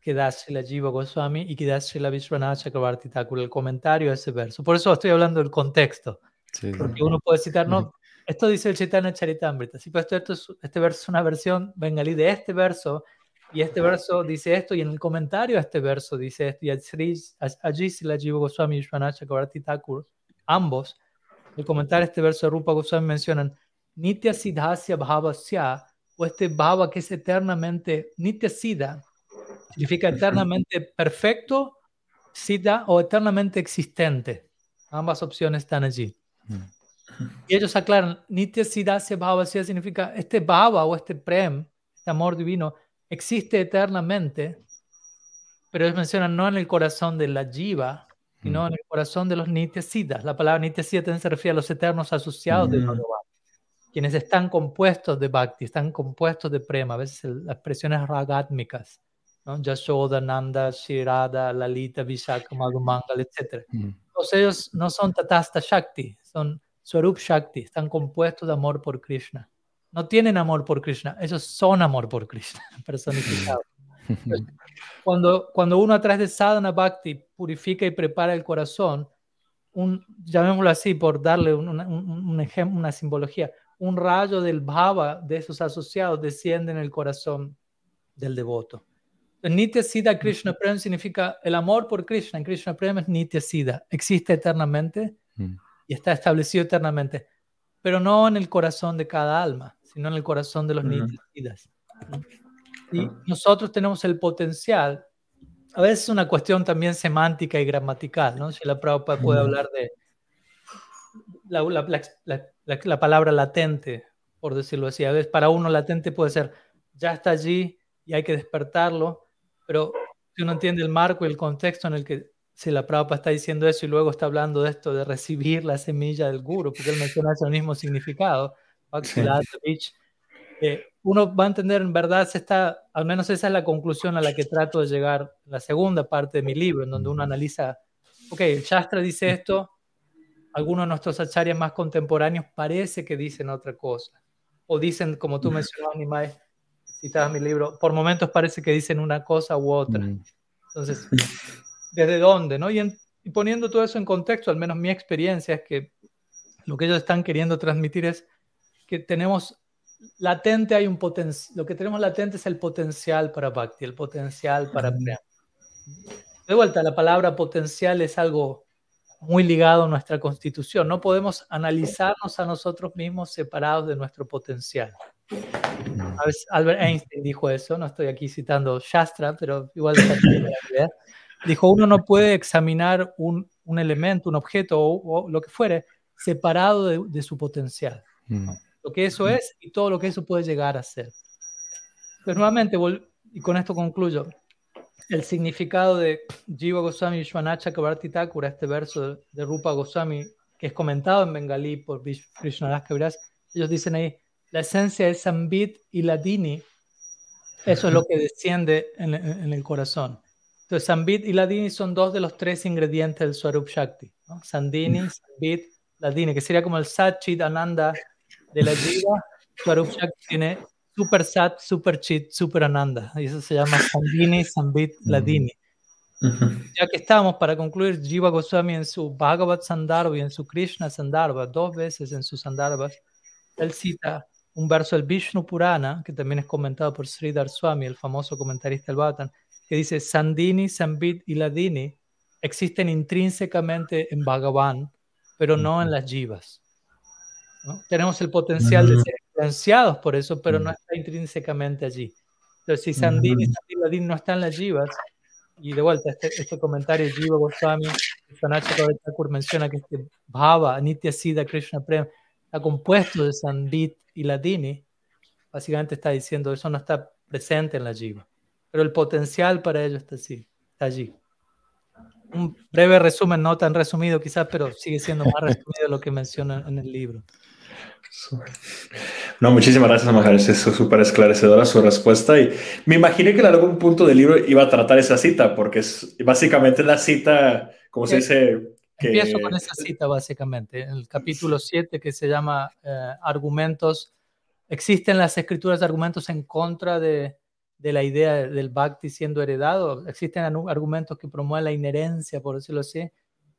que da la Jiva Goswami y que da la Vishwanath Chakrabarti Thakur, el comentario de ese verso. Por eso estoy hablando del contexto. Porque uno puede citar, no, esto dice el Chaitanya Charitamrita, sí, pero esto, esto este verso es una versión bengalí de este verso, y este verso dice esto, y en el comentario a este verso dice esto, y allí la Jiva Goswami y Vishwanath Thakur, ambos, el comentario a este verso de Rupa Goswami mencionan Nitya Siddhasya Bhavasya, o este Bhava que es eternamente, Nitya Siddha, significa eternamente perfecto, Siddha o eternamente existente. Ambas opciones están allí. Y ellos aclaran, Nitya Siddhasya Bhavasya significa este Bhava o este Prem, este amor divino, existe eternamente, pero ellos mencionan no en el corazón de la jiva, sino mm. en el corazón de los nityasiddhas. La palabra nityasiddha también se refiere a los eternos asociados de mm. Bhagavan, quienes están compuestos de bhakti, están compuestos de prema, a veces las expresiones ragátmicas, ¿no? Yashoda, Nanda, Shirada, Lalita, Vishaka, Madhumangal, etc. Mm. Todos ellos no son Tatasta Shakti, son Swarup Shakti, están compuestos de amor por Krishna no tienen amor por Krishna, ellos son amor por Krishna, *laughs* personificado. *laughs* cuando, cuando uno a través de sadhana bhakti purifica y prepara el corazón, un, llamémoslo así por darle un, un, ejemplo, una simbología, un rayo del bhava de esos asociados desciende en el corazón del devoto. Nitya Siddha Krishna Prem significa el amor por Krishna. En Krishna Prem es Nitya Siddha, existe eternamente mm. y está establecido eternamente, pero no en el corazón de cada alma sino en el corazón de los niños Y nosotros tenemos el potencial, a veces es una cuestión también semántica y gramatical, ¿no? Si la Prabhupada puede hablar de la, la, la, palabra latente, por decirlo así. A veces para uno latente puede ser, ya está allí y hay que despertarlo, pero si uno entiende el marco y el contexto en el que si la Prabhupada está diciendo eso y luego está hablando de esto de recibir la semilla del guru, porque él menciona ese mismo significado, eh, uno va a entender, en verdad, se está, al menos esa es la conclusión a la que trato de llegar la segunda parte de mi libro, en donde uno analiza, ok, el Shastra dice esto, algunos de nuestros acharyas más contemporáneos parece que dicen otra cosa, o dicen, como tú mencionabas, Nimai, citabas mi libro, por momentos parece que dicen una cosa u otra. Entonces, ¿desde dónde? No? Y, y poniendo todo eso en contexto, al menos mi experiencia es que lo que ellos están queriendo transmitir es que tenemos latente, hay un potencial, lo que tenemos latente es el potencial para Bhakti, el potencial para Prem. De vuelta, la palabra potencial es algo muy ligado a nuestra constitución. No podemos analizarnos a nosotros mismos separados de nuestro potencial. Albert Einstein dijo eso, no estoy aquí citando Shastra, pero igual dijo, uno no puede examinar un, un elemento, un objeto o, lo que fuere separado de, de su potencial. Mm lo que eso es y todo lo que eso puede llegar a ser. Pues nuevamente, y con esto concluyo, el significado de Jiva Goswami Vishwanacha Kavarti Thakur, este verso de, Rupa Goswami, que es comentado en bengalí por Krishnadas Kaviraj, ellos dicen ahí, la esencia es Sambit y Ladini, eso es lo que desciende en, el corazón. Entonces, Sambit y Ladini son dos de los tres ingredientes del Swarup Shakti. Sandini, Sambit, Ladini, que sería como el Satchit Ananda de la Jiva, Swarup Shakti tiene Super Sat, Super Chit, Super Ananda. Y eso se llama Sandini, Sambit, Ladini. Ya que estamos, para concluir, Jiva Goswami en su Bhagavad Sandarbha y en su Krishna Sandarbha, dos veces en sus Sandarbhas, él cita un verso del Vishnu Purana, que también es comentado por Sridhar Swami, el famoso comentarista del que dice, Sandini, Sambit y Ladini existen intrínsecamente en Bhagavan, pero no en las jivas. Tenemos el potencial de ser influenciados por eso, pero no está intrínsecamente allí. Entonces, si Sandini, y Ladini no están las jivas, y de vuelta, este, este comentario de Jiva Goswami, Sanacha Thakur menciona que este Bhava, Nitya Siddha Krishna Prem, está compuesto de Sandit y Ladini, básicamente está diciendo eso no está presente en la Jiva, pero el potencial para ello está, así, está allí. Un breve resumen, no tan resumido quizás, pero sigue siendo más resumido lo que menciona en el libro. No, muchísimas gracias, Majares. Es súper esclarecedora su respuesta. Y me imaginé que en algún punto del libro iba a tratar esa cita, porque es básicamente la cita, como se dice. Que... Empiezo con esa cita, básicamente. En el capítulo 7, que se llama eh, Argumentos. ¿Existen las escrituras de argumentos en contra de, de la idea del Bhakti siendo heredado? ¿Existen argumentos que promueven la inherencia, por decirlo así?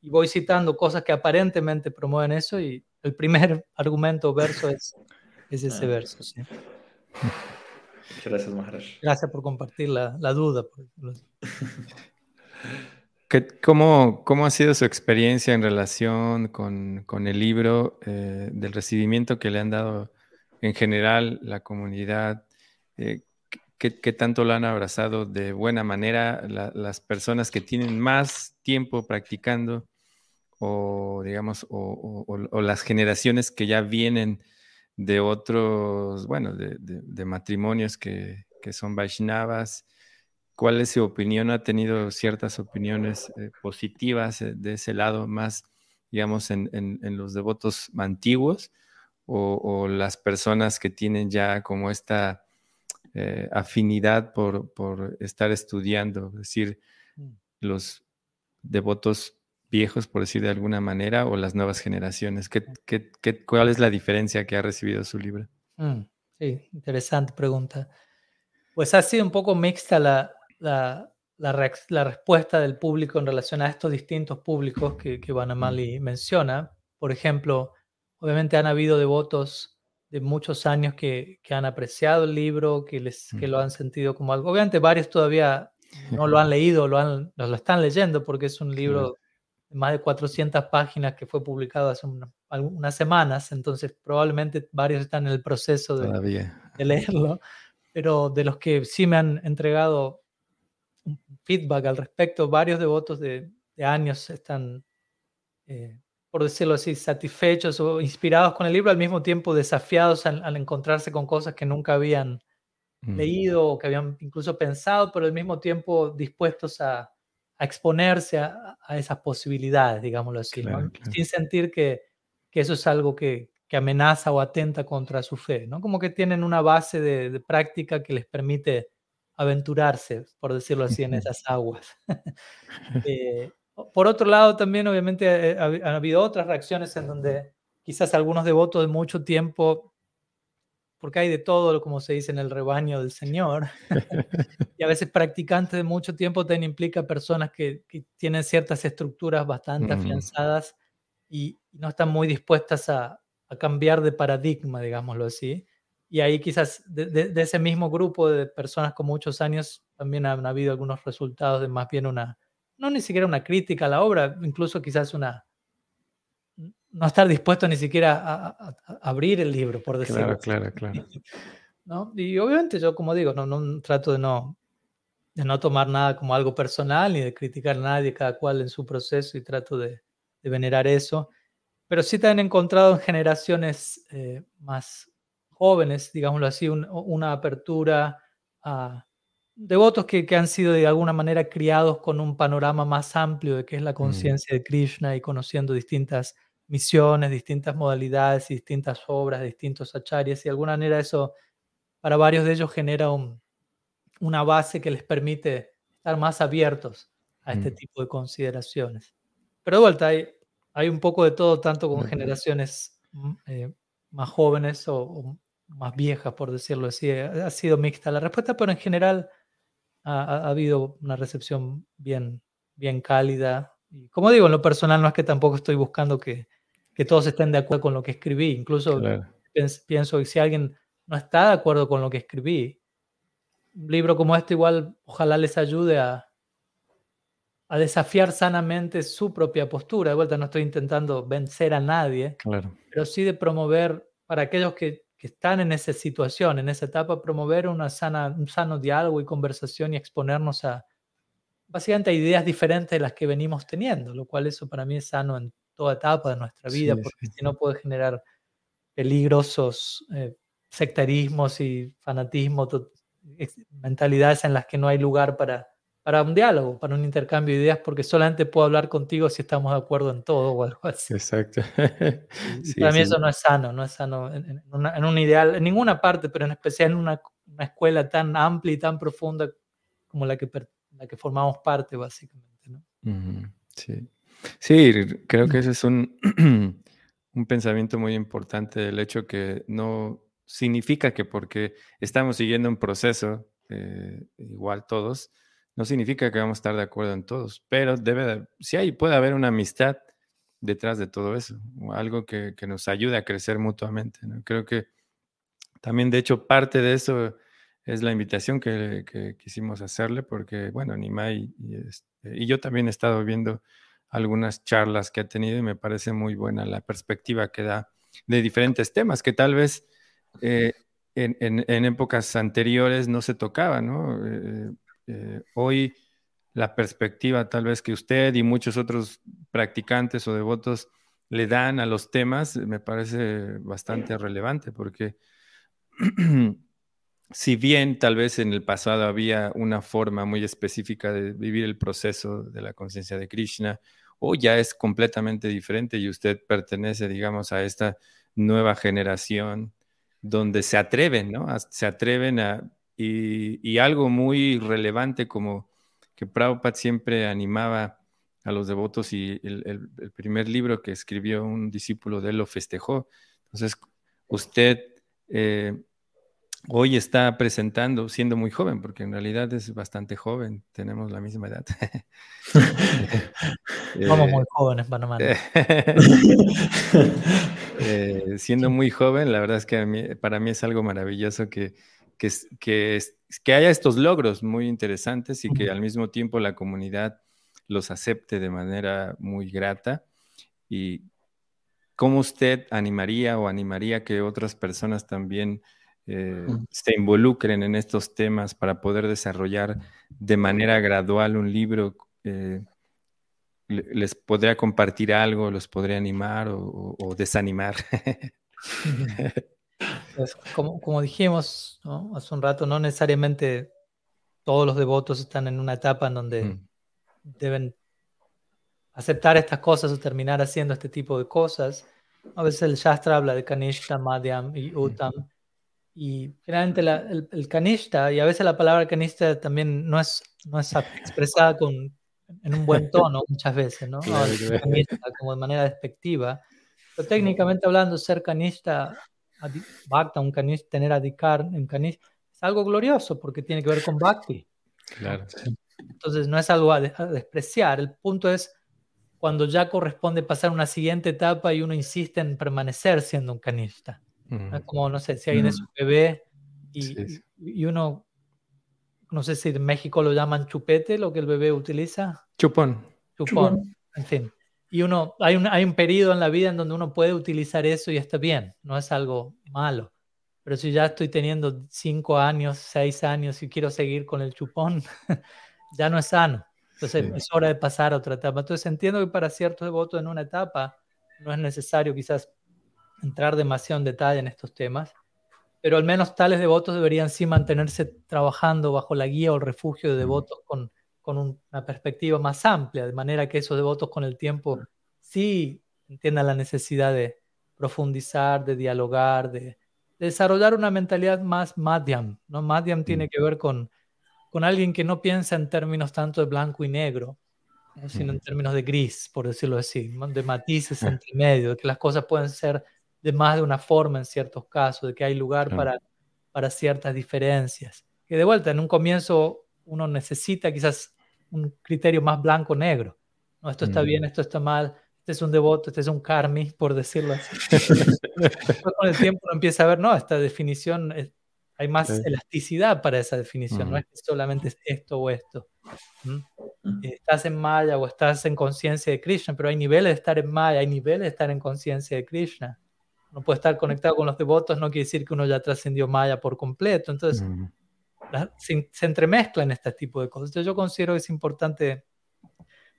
Y voy citando cosas que aparentemente promueven eso y el primer *laughs* argumento verso es, es ese ah. verso. ¿sí? Gracias, Maharaj. Gracias por compartir la, la duda. ¿Cómo, ¿Cómo, ha sido su experiencia en relación con, con el libro, eh, del recibimiento que le han dado en general la comunidad? Eh, ¿qué, ¿qué, tanto lo han abrazado de buena manera las personas que tienen más tiempo practicando o digamos, o, las generaciones que ya vienen de otros, bueno, de, matrimonios que, son Vaishnavas, ¿cuál es su opinión? ¿Ha tenido ciertas opiniones eh, positivas eh, de ese lado más, digamos, en, los devotos antiguos o, las personas que tienen ya como esta eh, afinidad por, por, estar estudiando, es decir, mm. los devotos viejos, por decir de alguna manera, o las nuevas generaciones? ¿Qué, qué, qué, cuál es la diferencia que ha recibido su libro? Mm, sí, interesante pregunta. Pues ha sido un poco mixta la, la, la, la, respuesta del público en relación a estos distintos públicos que, que Banamali mm. menciona. Por ejemplo, obviamente han habido devotos de muchos años que, que han apreciado el libro, que, les, que lo mm. han sentido como algo. Obviamente varios todavía no lo han *laughs* leído, lo, han, lo están leyendo porque es un libro más de 400 páginas que fue publicado hace unas semanas, entonces probablemente varios están en el proceso de, leerlo, pero de los que sí me han entregado un feedback al respecto, varios devotos de, de años están, eh, por decirlo así, satisfechos o inspirados con el libro, al mismo tiempo desafiados al, encontrarse con cosas que nunca habían mm. leído o que habían incluso pensado, pero al mismo tiempo dispuestos a a exponerse a, esas posibilidades, digámoslo así, sin sentir que, que, eso es algo que, que, amenaza o atenta contra su fe, ¿no? Como que tienen una base de, práctica que les permite aventurarse, por decirlo así, en esas aguas. *laughs* Eh, por otro lado, también obviamente eh, ha, habido otras reacciones en donde quizás algunos devotos de mucho tiempo porque hay de todo, como se dice en el rebaño del Señor. *laughs* y a veces practicantes de mucho tiempo también implica personas que, tienen ciertas estructuras bastante afianzadas y no están muy dispuestas a, cambiar de paradigma, digámoslo así. Y ahí quizás de, ese mismo grupo de personas con muchos años también han habido algunos resultados de más bien una, no ni siquiera una crítica a la obra, incluso quizás una, no estar dispuesto ni siquiera a, abrir el libro, por decirlo. Claro, claro, claro. *laughs* ¿No? Y obviamente yo, como digo, no, no trato de no, de no tomar nada como algo personal ni de criticar a nadie, cada cual en su proceso y trato de, de venerar eso. Pero sí te han encontrado en generaciones eh, más jóvenes, digámoslo así, una apertura a devotos que, que, han sido de alguna manera criados con un panorama más amplio de qué es la mm. conciencia de Krishna y conociendo distintas misiones, distintas modalidades, distintas obras, distintos acharyas, y de alguna manera eso para varios de ellos genera una base que les permite estar más abiertos a este mm. tipo de consideraciones. Pero de vuelta, hay, hay un poco de todo, tanto con generaciones mm, eh, más jóvenes o, más viejas, por decirlo así. Ha, sido mixta la respuesta, pero en general ha, ha, habido una recepción bien, bien cálida. Y como digo, en lo personal no es que tampoco estoy buscando que, que todos estén de acuerdo con lo que escribí. Incluso pienso que si alguien no está de acuerdo con lo que escribí, un libro como este igual ojalá les ayude a, a desafiar sanamente su propia postura. De vuelta no estoy intentando vencer a nadie, claro. pero sí de promover para aquellos que, que, están en esa situación, en esa etapa, promover una sana, un sano diálogo y conversación y exponernos a básicamente a ideas diferentes de las que venimos teniendo, lo cual eso para mí es sano en toda etapa de nuestra vida, porque si no puede generar peligrosos eh, sectarismos y fanatismo, mentalidades en las que no hay lugar para, para un diálogo, para un intercambio de ideas, porque solamente puedo hablar contigo si estamos de acuerdo en todo o algo *laughs* así. Exacto. para mí eso no es sano, no es sano en, un ideal, en ninguna parte, pero en especial en una, una, escuela tan amplia y tan profunda como la que, la que formamos parte, básicamente. ¿no? Sí. Sí, creo que ese es un, *clears throat* un pensamiento muy importante, del hecho que no significa que porque estamos siguiendo un proceso, eh, igual todos, no significa que vamos a estar de acuerdo en todos, pero debe de, sí hay, puede haber una amistad detrás de todo eso, algo que, que nos ayude a crecer mutuamente. Creo que también, de hecho, parte de eso es la invitación que, quisimos hacerle, porque, bueno, Nimai y, este, y yo también he estado viendo algunas charlas que ha tenido y me parece muy buena la perspectiva que da de diferentes temas que tal vez eh, en, épocas anteriores no se tocaba, ¿no? Eh, eh, hoy la perspectiva tal vez que usted y muchos otros practicantes o devotos le dan a los temas me parece bastante relevante porque *clears throat* si bien tal vez en el pasado había una forma muy específica de vivir el proceso de la conciencia de Krishna, o ya es completamente diferente y usted pertenece, digamos, a esta nueva generación donde se atreven, ¿no? Se atreven a... Y, algo muy relevante como que Prabhupada siempre animaba a los devotos y el, primer libro que escribió un discípulo de él lo festejó. Entonces, usted eh, hoy está presentando, siendo muy joven, porque en realidad es bastante joven, tenemos la misma edad. *laughs* Somos muy jóvenes, Panamá. Eh, siendo *laughs* muy joven, la verdad es que para mí es algo maravilloso que, que, que, que haya estos logros muy interesantes y que al mismo tiempo la comunidad los acepte de manera muy grata. Y cómo usted animaría o animaría que otras personas también eh, se involucren en estos temas para poder desarrollar de manera gradual un libro. Eh, les podría compartir algo, los podría animar o, desanimar. *laughs* Pues, como, como, dijimos hace un rato, no necesariamente todos los devotos están en una etapa en donde mm. deben aceptar estas cosas o terminar haciendo este tipo de cosas. A veces el Shastra habla de Kanishta, Madhyam y Uttam. Y generalmente el, el, canista, y a veces la palabra canista también no es, no es expresada con, en un buen tono muchas veces, ¿no? como de manera despectiva. Pero técnicamente hablando, ser canista, bhakta, un canista, tener adhikar en canista, es algo glorioso porque tiene que ver con bhakti. Claro. Entonces no es algo a, despreciar. El punto es cuando ya corresponde pasar una siguiente etapa y uno insiste en permanecer siendo un canista. Como, no sé, si alguien es un bebé y, uno, no sé si en México lo llaman chupete, lo que el bebé utiliza. Chupón. Chupón, en fin. Y uno, hay un, hay un periodo en la vida en donde uno puede utilizar eso y está bien, no es algo malo. Pero si ya estoy teniendo cinco años, seis años y quiero seguir con el chupón, *laughs* ya no es sano. Entonces es hora de pasar a otra etapa. Entonces entiendo que para ciertos devotos en una etapa no es necesario quizás entrar demasiado en detalle en estos temas, pero al menos tales devotos deberían sí mantenerse trabajando bajo la guía o el refugio de devotos con, con una perspectiva más amplia, de manera que esos devotos con el tiempo sí entiendan la necesidad de profundizar, de dialogar, de, desarrollar una mentalidad más madhyam. ¿no? Madhyam tiene que ver con, con alguien que no piensa en términos tanto de blanco y negro, sino en términos de gris, por decirlo así, de matices entre medio, de que las cosas pueden ser de más de una forma en ciertos casos, de que hay lugar para, para ciertas diferencias. Que de vuelta, en un comienzo uno necesita quizás un criterio más blanco-negro. ¿no? Esto está bien, mm. esto está mal, este es un devoto, este es un karmi, por decirlo así. *laughs* con el tiempo uno empieza a ver, no, esta definición, hay más elasticidad para esa definición, no es que solamente es esto o esto. Estás en Maya o estás en conciencia de Krishna, pero hay niveles de estar en Maya, hay niveles de estar en conciencia de Krishna. No puede estar conectado con los devotos, no quiere decir que uno ya trascendió Maya por completo. Entonces, se, se, entremezclan este tipo de cosas. Entonces, yo considero que es importante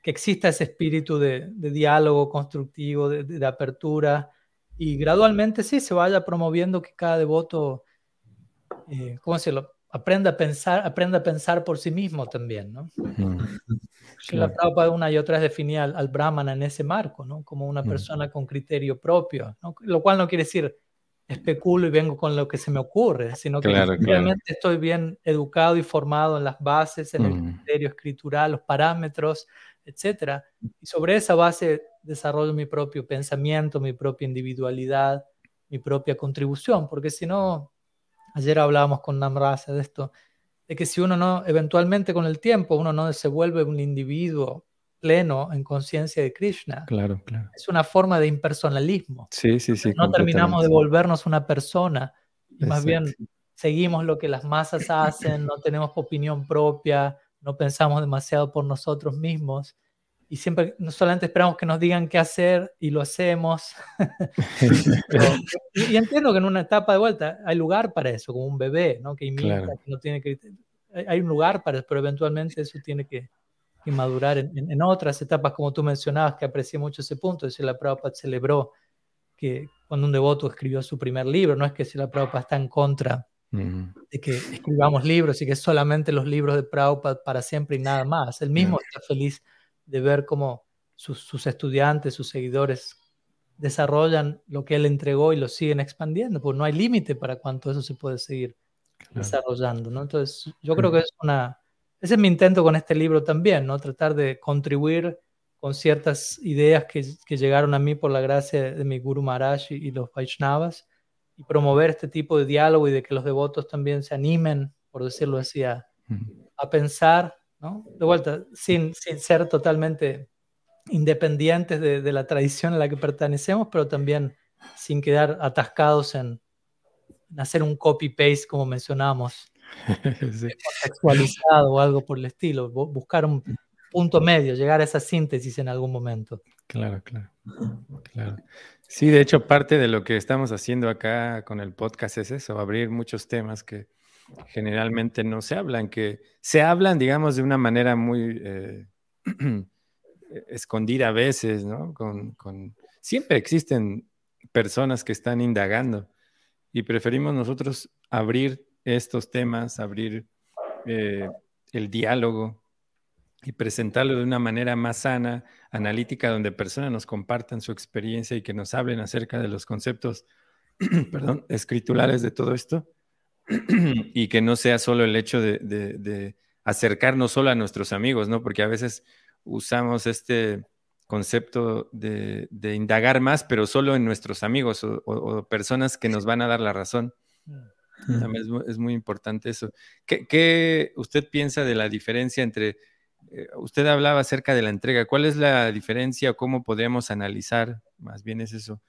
que exista ese espíritu de, diálogo constructivo, de, apertura, y gradualmente sí se vaya promoviendo que cada devoto, eh, ¿cómo decirlo? Aprenda a pensar, aprenda a pensar por sí mismo también, ¿no? La Prabhupada una y otra vez definía al, Brahmana en ese marco, ¿no? Como una persona con criterio propio, lo cual no quiere decir especulo y vengo con lo que se me ocurre, sino que realmente estoy bien educado y formado en las bases, en el criterio escritural, los parámetros, etcétera. Y sobre esa base desarrollo mi propio pensamiento, mi propia individualidad, mi propia contribución, porque si no, ayer hablábamos con Namrasa de esto, de que si uno no, eventualmente con el tiempo, uno no se vuelve un individuo pleno en conciencia de Krishna. Claro, claro. Es una forma de impersonalismo. Sí, sí, sí. No terminamos de volvernos una persona, y más bien seguimos lo que las masas hacen, no tenemos opinión propia, no pensamos demasiado por nosotros mismos y siempre no solamente esperamos que nos digan qué hacer y lo hacemos. *laughs* y, entiendo que en una etapa de vuelta hay lugar para eso, como un bebé, ¿no? Que imita, que no tiene que... Hay un lugar para eso, pero eventualmente eso tiene que, madurar en, otras etapas, como tú mencionabas, que aprecié mucho ese punto. Es decir, la Prabhupada celebró que cuando un devoto escribió su primer libro, no es que si la Prabhupada está en contra de que escribamos libros y que solamente los libros de Prabhupada para siempre y nada más. Él mismo está feliz de ver cómo sus, estudiantes, sus seguidores desarrollan lo que él entregó y lo siguen expandiendo, porque no hay límite para cuánto eso se puede seguir desarrollando, ¿no? Entonces, yo creo que es una, ese es mi intento con este libro también, ¿no? Tratar de contribuir con ciertas ideas que, que llegaron a mí por la gracia de mi Guru Maharaj y, los Vaishnavas, y promover este tipo de diálogo y de que los devotos también se animen, por decirlo así, a, a pensar de vuelta, sin, sin ser totalmente independientes de, la tradición a la que pertenecemos, pero también sin quedar atascados en, hacer un copy-paste, como mencionábamos, *laughs* contextualizado o algo por el estilo, buscar un punto medio, llegar a esa síntesis en algún momento. Claro, claro, claro. Sí, de hecho, parte de lo que estamos haciendo acá con el podcast es eso, abrir muchos temas que, generalmente no se hablan, que se hablan, digamos, de una manera muy eh, *clears throat* escondida a veces, ¿no? Con, Siempre existen personas que están indagando y preferimos nosotros abrir estos temas, abrir eh, el diálogo y presentarlo de una manera más sana, analítica, donde personas nos compartan su experiencia y que nos hablen acerca de los conceptos, *clears throat* perdón, escriturales de todo esto *clears throat* y que no sea solo el hecho de, acercarnos solo a nuestros amigos, ¿no? Porque a veces usamos este concepto de, indagar más, pero solo en nuestros amigos o, personas que nos van a dar la razón. Mm. También es, muy importante eso. ¿Qué, usted piensa de la diferencia entre, eh, usted hablaba acerca de la entrega, ¿cuál es la diferencia o cómo podríamos analizar, más bien es eso,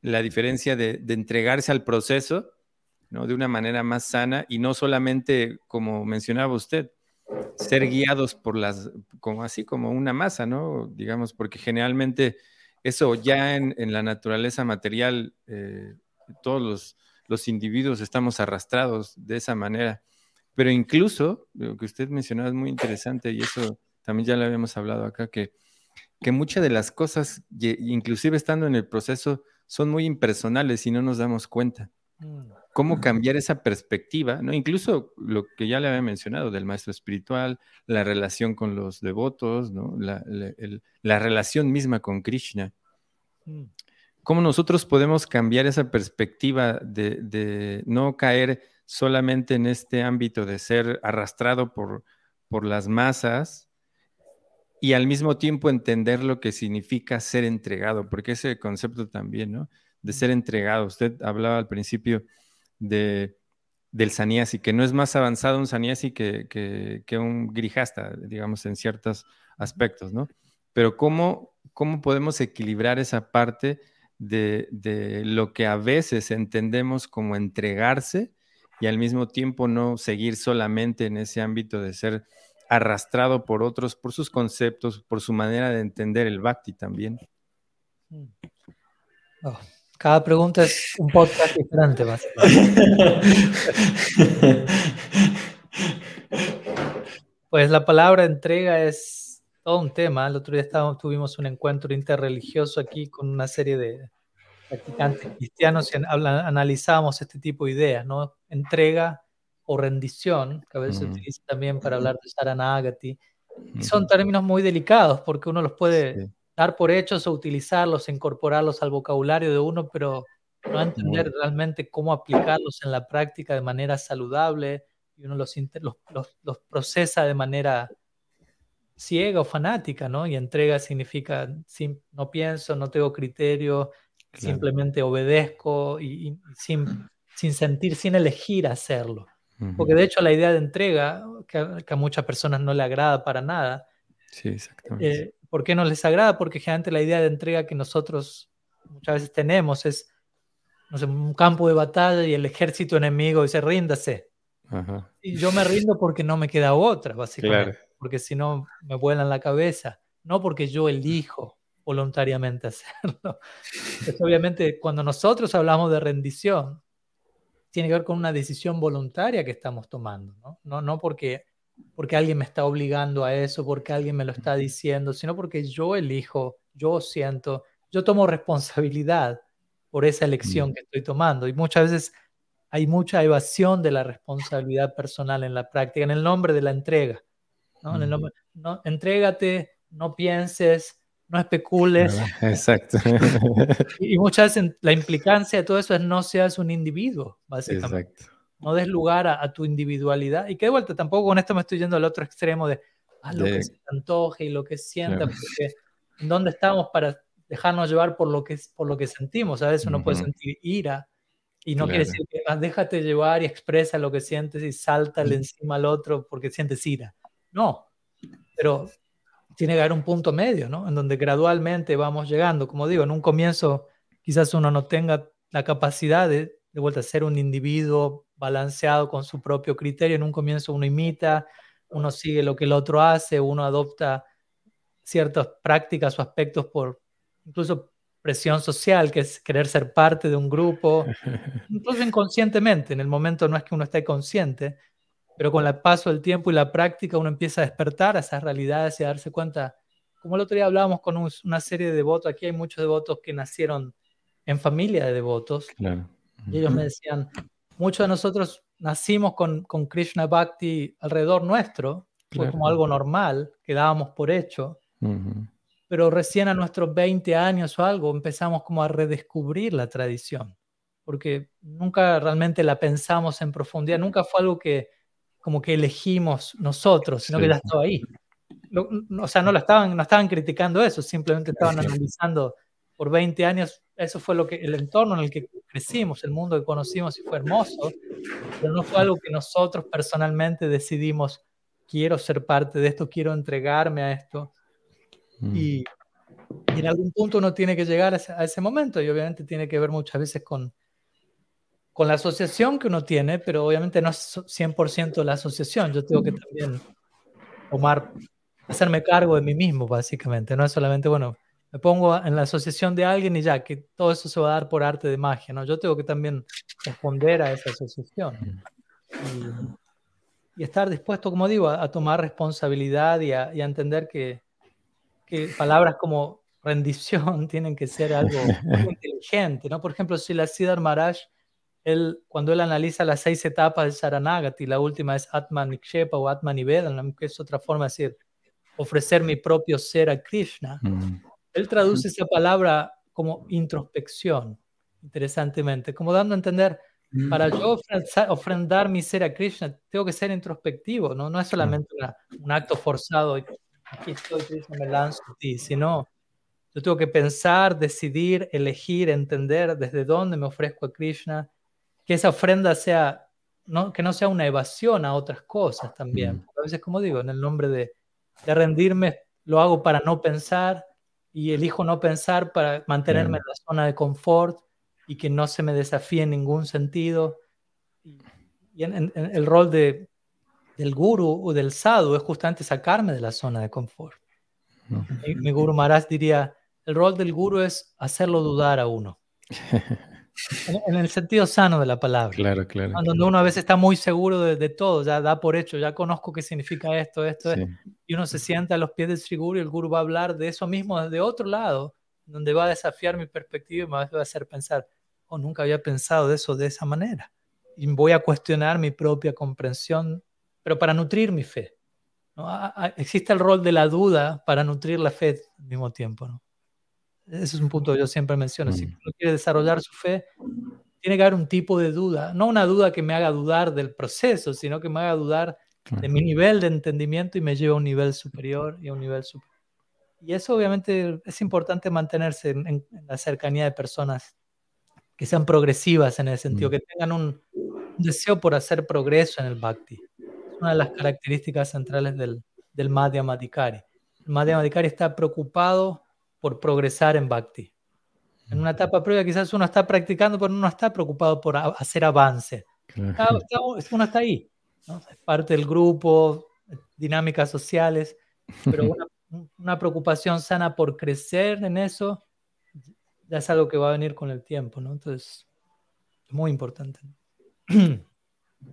la diferencia de entregarse al proceso ¿no? De una manera más sana y no solamente, como mencionaba usted, ser guiados por las, como así como una masa, ¿no? Digamos, porque generalmente eso ya en, la naturaleza material, eh, todos los, los, individuos estamos arrastrados de esa manera. Pero incluso, lo que usted mencionaba es muy interesante y eso también ya lo habíamos hablado acá, que, que muchas de las cosas, inclusive estando en el proceso, son muy impersonales y no nos damos cuenta. Mm cómo cambiar esa perspectiva, ¿no? Incluso lo que ya le había mencionado del maestro espiritual, la relación con los devotos, ¿no? La, relación misma con Krishna. Mm. ¿Cómo nosotros podemos cambiar esa perspectiva de, no caer solamente en este ámbito de ser arrastrado por, por las masas y al mismo tiempo entender lo que significa ser entregado? Porque ese concepto también, ¿no? De ser entregado. Usted hablaba al principio de, del saniasi, que no es más avanzado un saniasi que, que, un grijasta, digamos, en ciertos aspectos, ¿no? Pero cómo, cómo podemos equilibrar esa parte de, de, lo que a veces entendemos como entregarse y al mismo tiempo no seguir solamente en ese ámbito de ser arrastrado por otros, por sus conceptos, por su manera de entender el bhakti también. Mm. Oh, cada pregunta es un podcast diferente, Pues la palabra entrega es todo un tema. El otro día estábamos, tuvimos un encuentro interreligioso aquí con una serie de practicantes cristianos y analizábamos este tipo de ideas, ¿no? Entrega o rendición, que a veces se utiliza también para hablar de Saranagati. Y son términos muy delicados porque uno los puede dar por hechos o utilizarlos, incorporarlos al vocabulario de uno, pero no entender realmente cómo aplicarlos en la práctica de manera saludable y uno los, los, los, procesa de manera ciega o fanática, ¿no? Y entrega significa, no pienso, no tengo criterio, simplemente obedezco y, sin, sin, sentir, sin elegir hacerlo. Porque de hecho la idea de entrega, que a, muchas personas no le agrada para nada, sí, exactamente. Eh, ¿por qué no les agrada? Porque generalmente la idea de entrega que nosotros muchas veces tenemos es no sé, un campo de batalla y el ejército enemigo dice ríndase. Y yo me rindo porque no me queda otra, básicamente. Porque si no, me vuelan la cabeza. No porque yo elijo voluntariamente hacerlo. *laughs* Obviamente, cuando nosotros hablamos de rendición, tiene que ver con una decisión voluntaria que estamos tomando, ¿no? No, no porque, porque alguien me está obligando a eso, porque alguien me lo está diciendo, sino porque yo elijo, yo siento, yo tomo responsabilidad por esa elección que estoy tomando. Y muchas veces hay mucha evasión de la responsabilidad personal en la práctica, en el nombre de la entrega. ¿no? En el nombre, no, entrégate, no pienses, no especules. Exacto. *laughs* y, muchas veces la implicancia de todo eso es no seas un individuo, básicamente. Exacto. No des lugar a, tu individualidad. Y que de vuelta, tampoco con esto me estoy yendo al otro extremo de ah, lo que se antoje y lo que sienta, porque ¿en dónde estamos para dejarnos llevar por lo que, por lo que sentimos? A veces uno puede sentir ira, y no quiere decir que ah, déjate llevar y expresa lo que sientes y sáltale encima al otro porque sientes ira. No, pero tiene que haber un punto medio, ¿no? En donde gradualmente vamos llegando. Como digo, en un comienzo quizás uno no tenga la capacidad de, de vuelta a ser un individuo balanceado con su propio criterio. En un comienzo uno imita, uno sigue lo que el otro hace, uno adopta ciertas prácticas o aspectos por incluso presión social, que es querer ser parte de un grupo, *laughs* incluso inconscientemente. En el momento no es que uno esté consciente, pero con el paso del tiempo y la práctica uno empieza a despertar a esas realidades y a darse cuenta. Como el otro día hablábamos con una serie de devotos, aquí hay muchos devotos que nacieron en familia de devotos. Y ellos me decían, muchos de nosotros nacimos con, con Krishna Bhakti alrededor nuestro, fue como algo normal, que dábamos por hecho. Pero recién a nuestros 20 años o algo empezamos como a redescubrir la tradición, porque nunca realmente la pensamos en profundidad, nunca fue algo que como que elegimos nosotros, sino que ya estaba ahí. o sea, no, lo estaban, no estaban criticando eso, simplemente estaban analizando por 20 años, eso fue lo que, el entorno en el que crecimos, el mundo que conocimos y fue hermoso, pero no fue algo que nosotros personalmente decidimos, quiero ser parte de esto, quiero entregarme a esto. Mm. Y, en algún punto uno tiene que llegar a ese, momento y obviamente tiene que ver muchas veces con, con la asociación que uno tiene, pero obviamente no es 100% la asociación. Yo tengo que también tomar, hacerme cargo de mí mismo, básicamente. No es solamente, bueno, me pongo en la asociación de alguien y ya, que todo eso se va a dar por arte de magia, ¿no? Yo tengo que también responder a esa asociación. Y, estar dispuesto, como digo, a, tomar responsabilidad y a entender que, que palabras como rendición *laughs* tienen que ser algo *laughs* inteligente, ¿no? Por ejemplo, si la Siddhar Maharaj, él, cuando él analiza las seis etapas del Saranagati, la última es Atman Nikshepa o Atman Nivedanam, que es otra forma de decir ofrecer mi propio ser a Krishna, mm. Él traduce esa palabra como introspección, interesantemente, como dando a entender, para mm. yo ofrendar mi ser a Krishna, tengo que ser introspectivo, no, no es solamente un acto forzado aquí estoy, Krishna, me lanzo a ti, sino yo tengo que pensar, decidir, elegir, entender desde dónde me ofrezco a Krishna, que esa ofrenda sea, no, que no sea una evasión a otras cosas también. A veces, como digo, en el nombre de, de rendirme, lo hago para no pensar, y elijo no pensar para mantenerme en la zona de confort y que no se me desafíe en ningún sentido. Y en, el rol de, del guru o del sadhu es justamente sacarme de la zona de confort. Mi, guru Maharaj diría, el rol del guru es hacerlo dudar a uno. *laughs* En, el sentido sano de la palabra. Claro, claro. Donde uno a veces está muy seguro de, todo, ya da por hecho, ya conozco qué significa esto, esto, y uno se sienta a los pies del Sri Guru y el Guru va a hablar de eso mismo desde otro lado, donde va a desafiar mi perspectiva y me va a hacer pensar, oh, nunca había pensado de eso de esa manera. Y voy a cuestionar mi propia comprensión, pero para nutrir mi fe. Existe el rol de la duda para nutrir la fe al mismo tiempo. ¿no? Ese es un punto que yo siempre menciono. Si mm. uno quiere desarrollar su fe, tiene que haber un tipo de duda. No una duda que me haga dudar del proceso, sino que me haga dudar de mi nivel de entendimiento y me lleve a un nivel superior y a un nivel superior. Y eso obviamente es importante mantenerse en, la cercanía de personas que sean progresivas en el sentido, mm. que tengan un, deseo por hacer progreso en el bhakti. Es una de las características centrales del, del Madhya Madhikari. El Madhya Madhikari está preocupado por progresar en Bhakti. En una etapa previa quizás uno está practicando, pero no está preocupado por hacer avance. uno está ahí, es parte del grupo, dinámicas sociales, pero *laughs* una, preocupación sana por crecer en eso ya es algo que va a venir con el tiempo, ¿no? Entonces, es muy importante.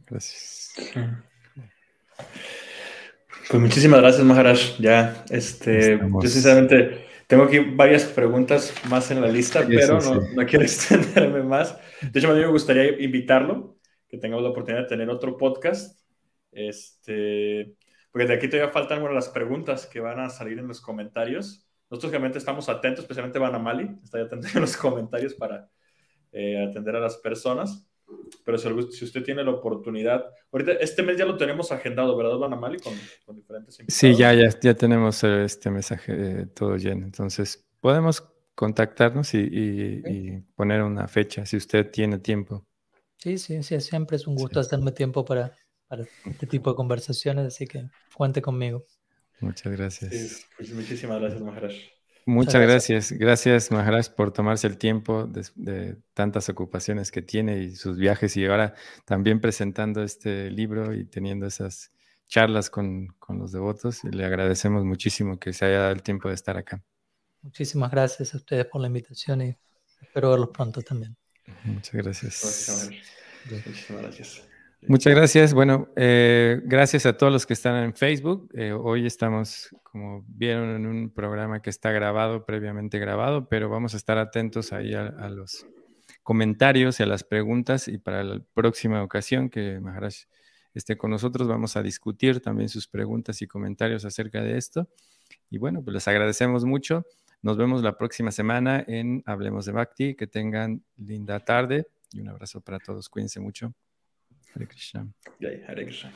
Gracias. Pues muchísimas gracias, Maharaj. Ya, este, yo sinceramente tengo aquí varias preguntas más en la lista, pero no, no, quiero *laughs* extenderme más. De hecho, a mí me gustaría invitarlo, que tengamos la oportunidad de tener otro podcast. Este, porque de aquí todavía faltan bueno, las preguntas que van a salir en los comentarios. Nosotros realmente estamos atentos, especialmente Mali, está atento en los comentarios para eh, atender a las personas. Pero si, usted tiene la oportunidad, ahorita este mes ya lo tenemos agendado, ¿verdad, Ana Mali? Con, con, diferentes invitados. Sí, ya, ya, ya tenemos eh, este mensaje eh, todo lleno. Entonces, podemos contactarnos y, poner una fecha si usted tiene tiempo. Sí, sí, sí, siempre es un gusto hacerme tiempo para, para, este tipo de conversaciones, así que cuente conmigo. Muchas gracias. Pues muchísimas gracias, Maharaj. Muchas gracias. Gracias, Maharaj, por tomarse el tiempo de, tantas ocupaciones que tiene y sus viajes y ahora también presentando este libro y teniendo esas charlas con, los devotos. le agradecemos muchísimo que se haya dado el tiempo de estar acá. Muchísimas gracias a ustedes por la invitación y espero verlos pronto también. Muchas gracias. Muchísimas gracias. Muchas gracias. Bueno, eh, gracias a todos los que están en Facebook. Eh, hoy estamos, como vieron, en un programa que está grabado, previamente grabado, pero vamos a estar atentos ahí a, los comentarios y a las preguntas y para la próxima ocasión que Maharaj esté con nosotros vamos a discutir también sus preguntas y comentarios acerca de esto. Y bueno, pues les agradecemos mucho. Nos vemos la próxima semana en Hablemos de Bhakti. Que tengan linda tarde y un abrazo para todos. Cuídense mucho. Hare Krishna. Jai Hare Krishna.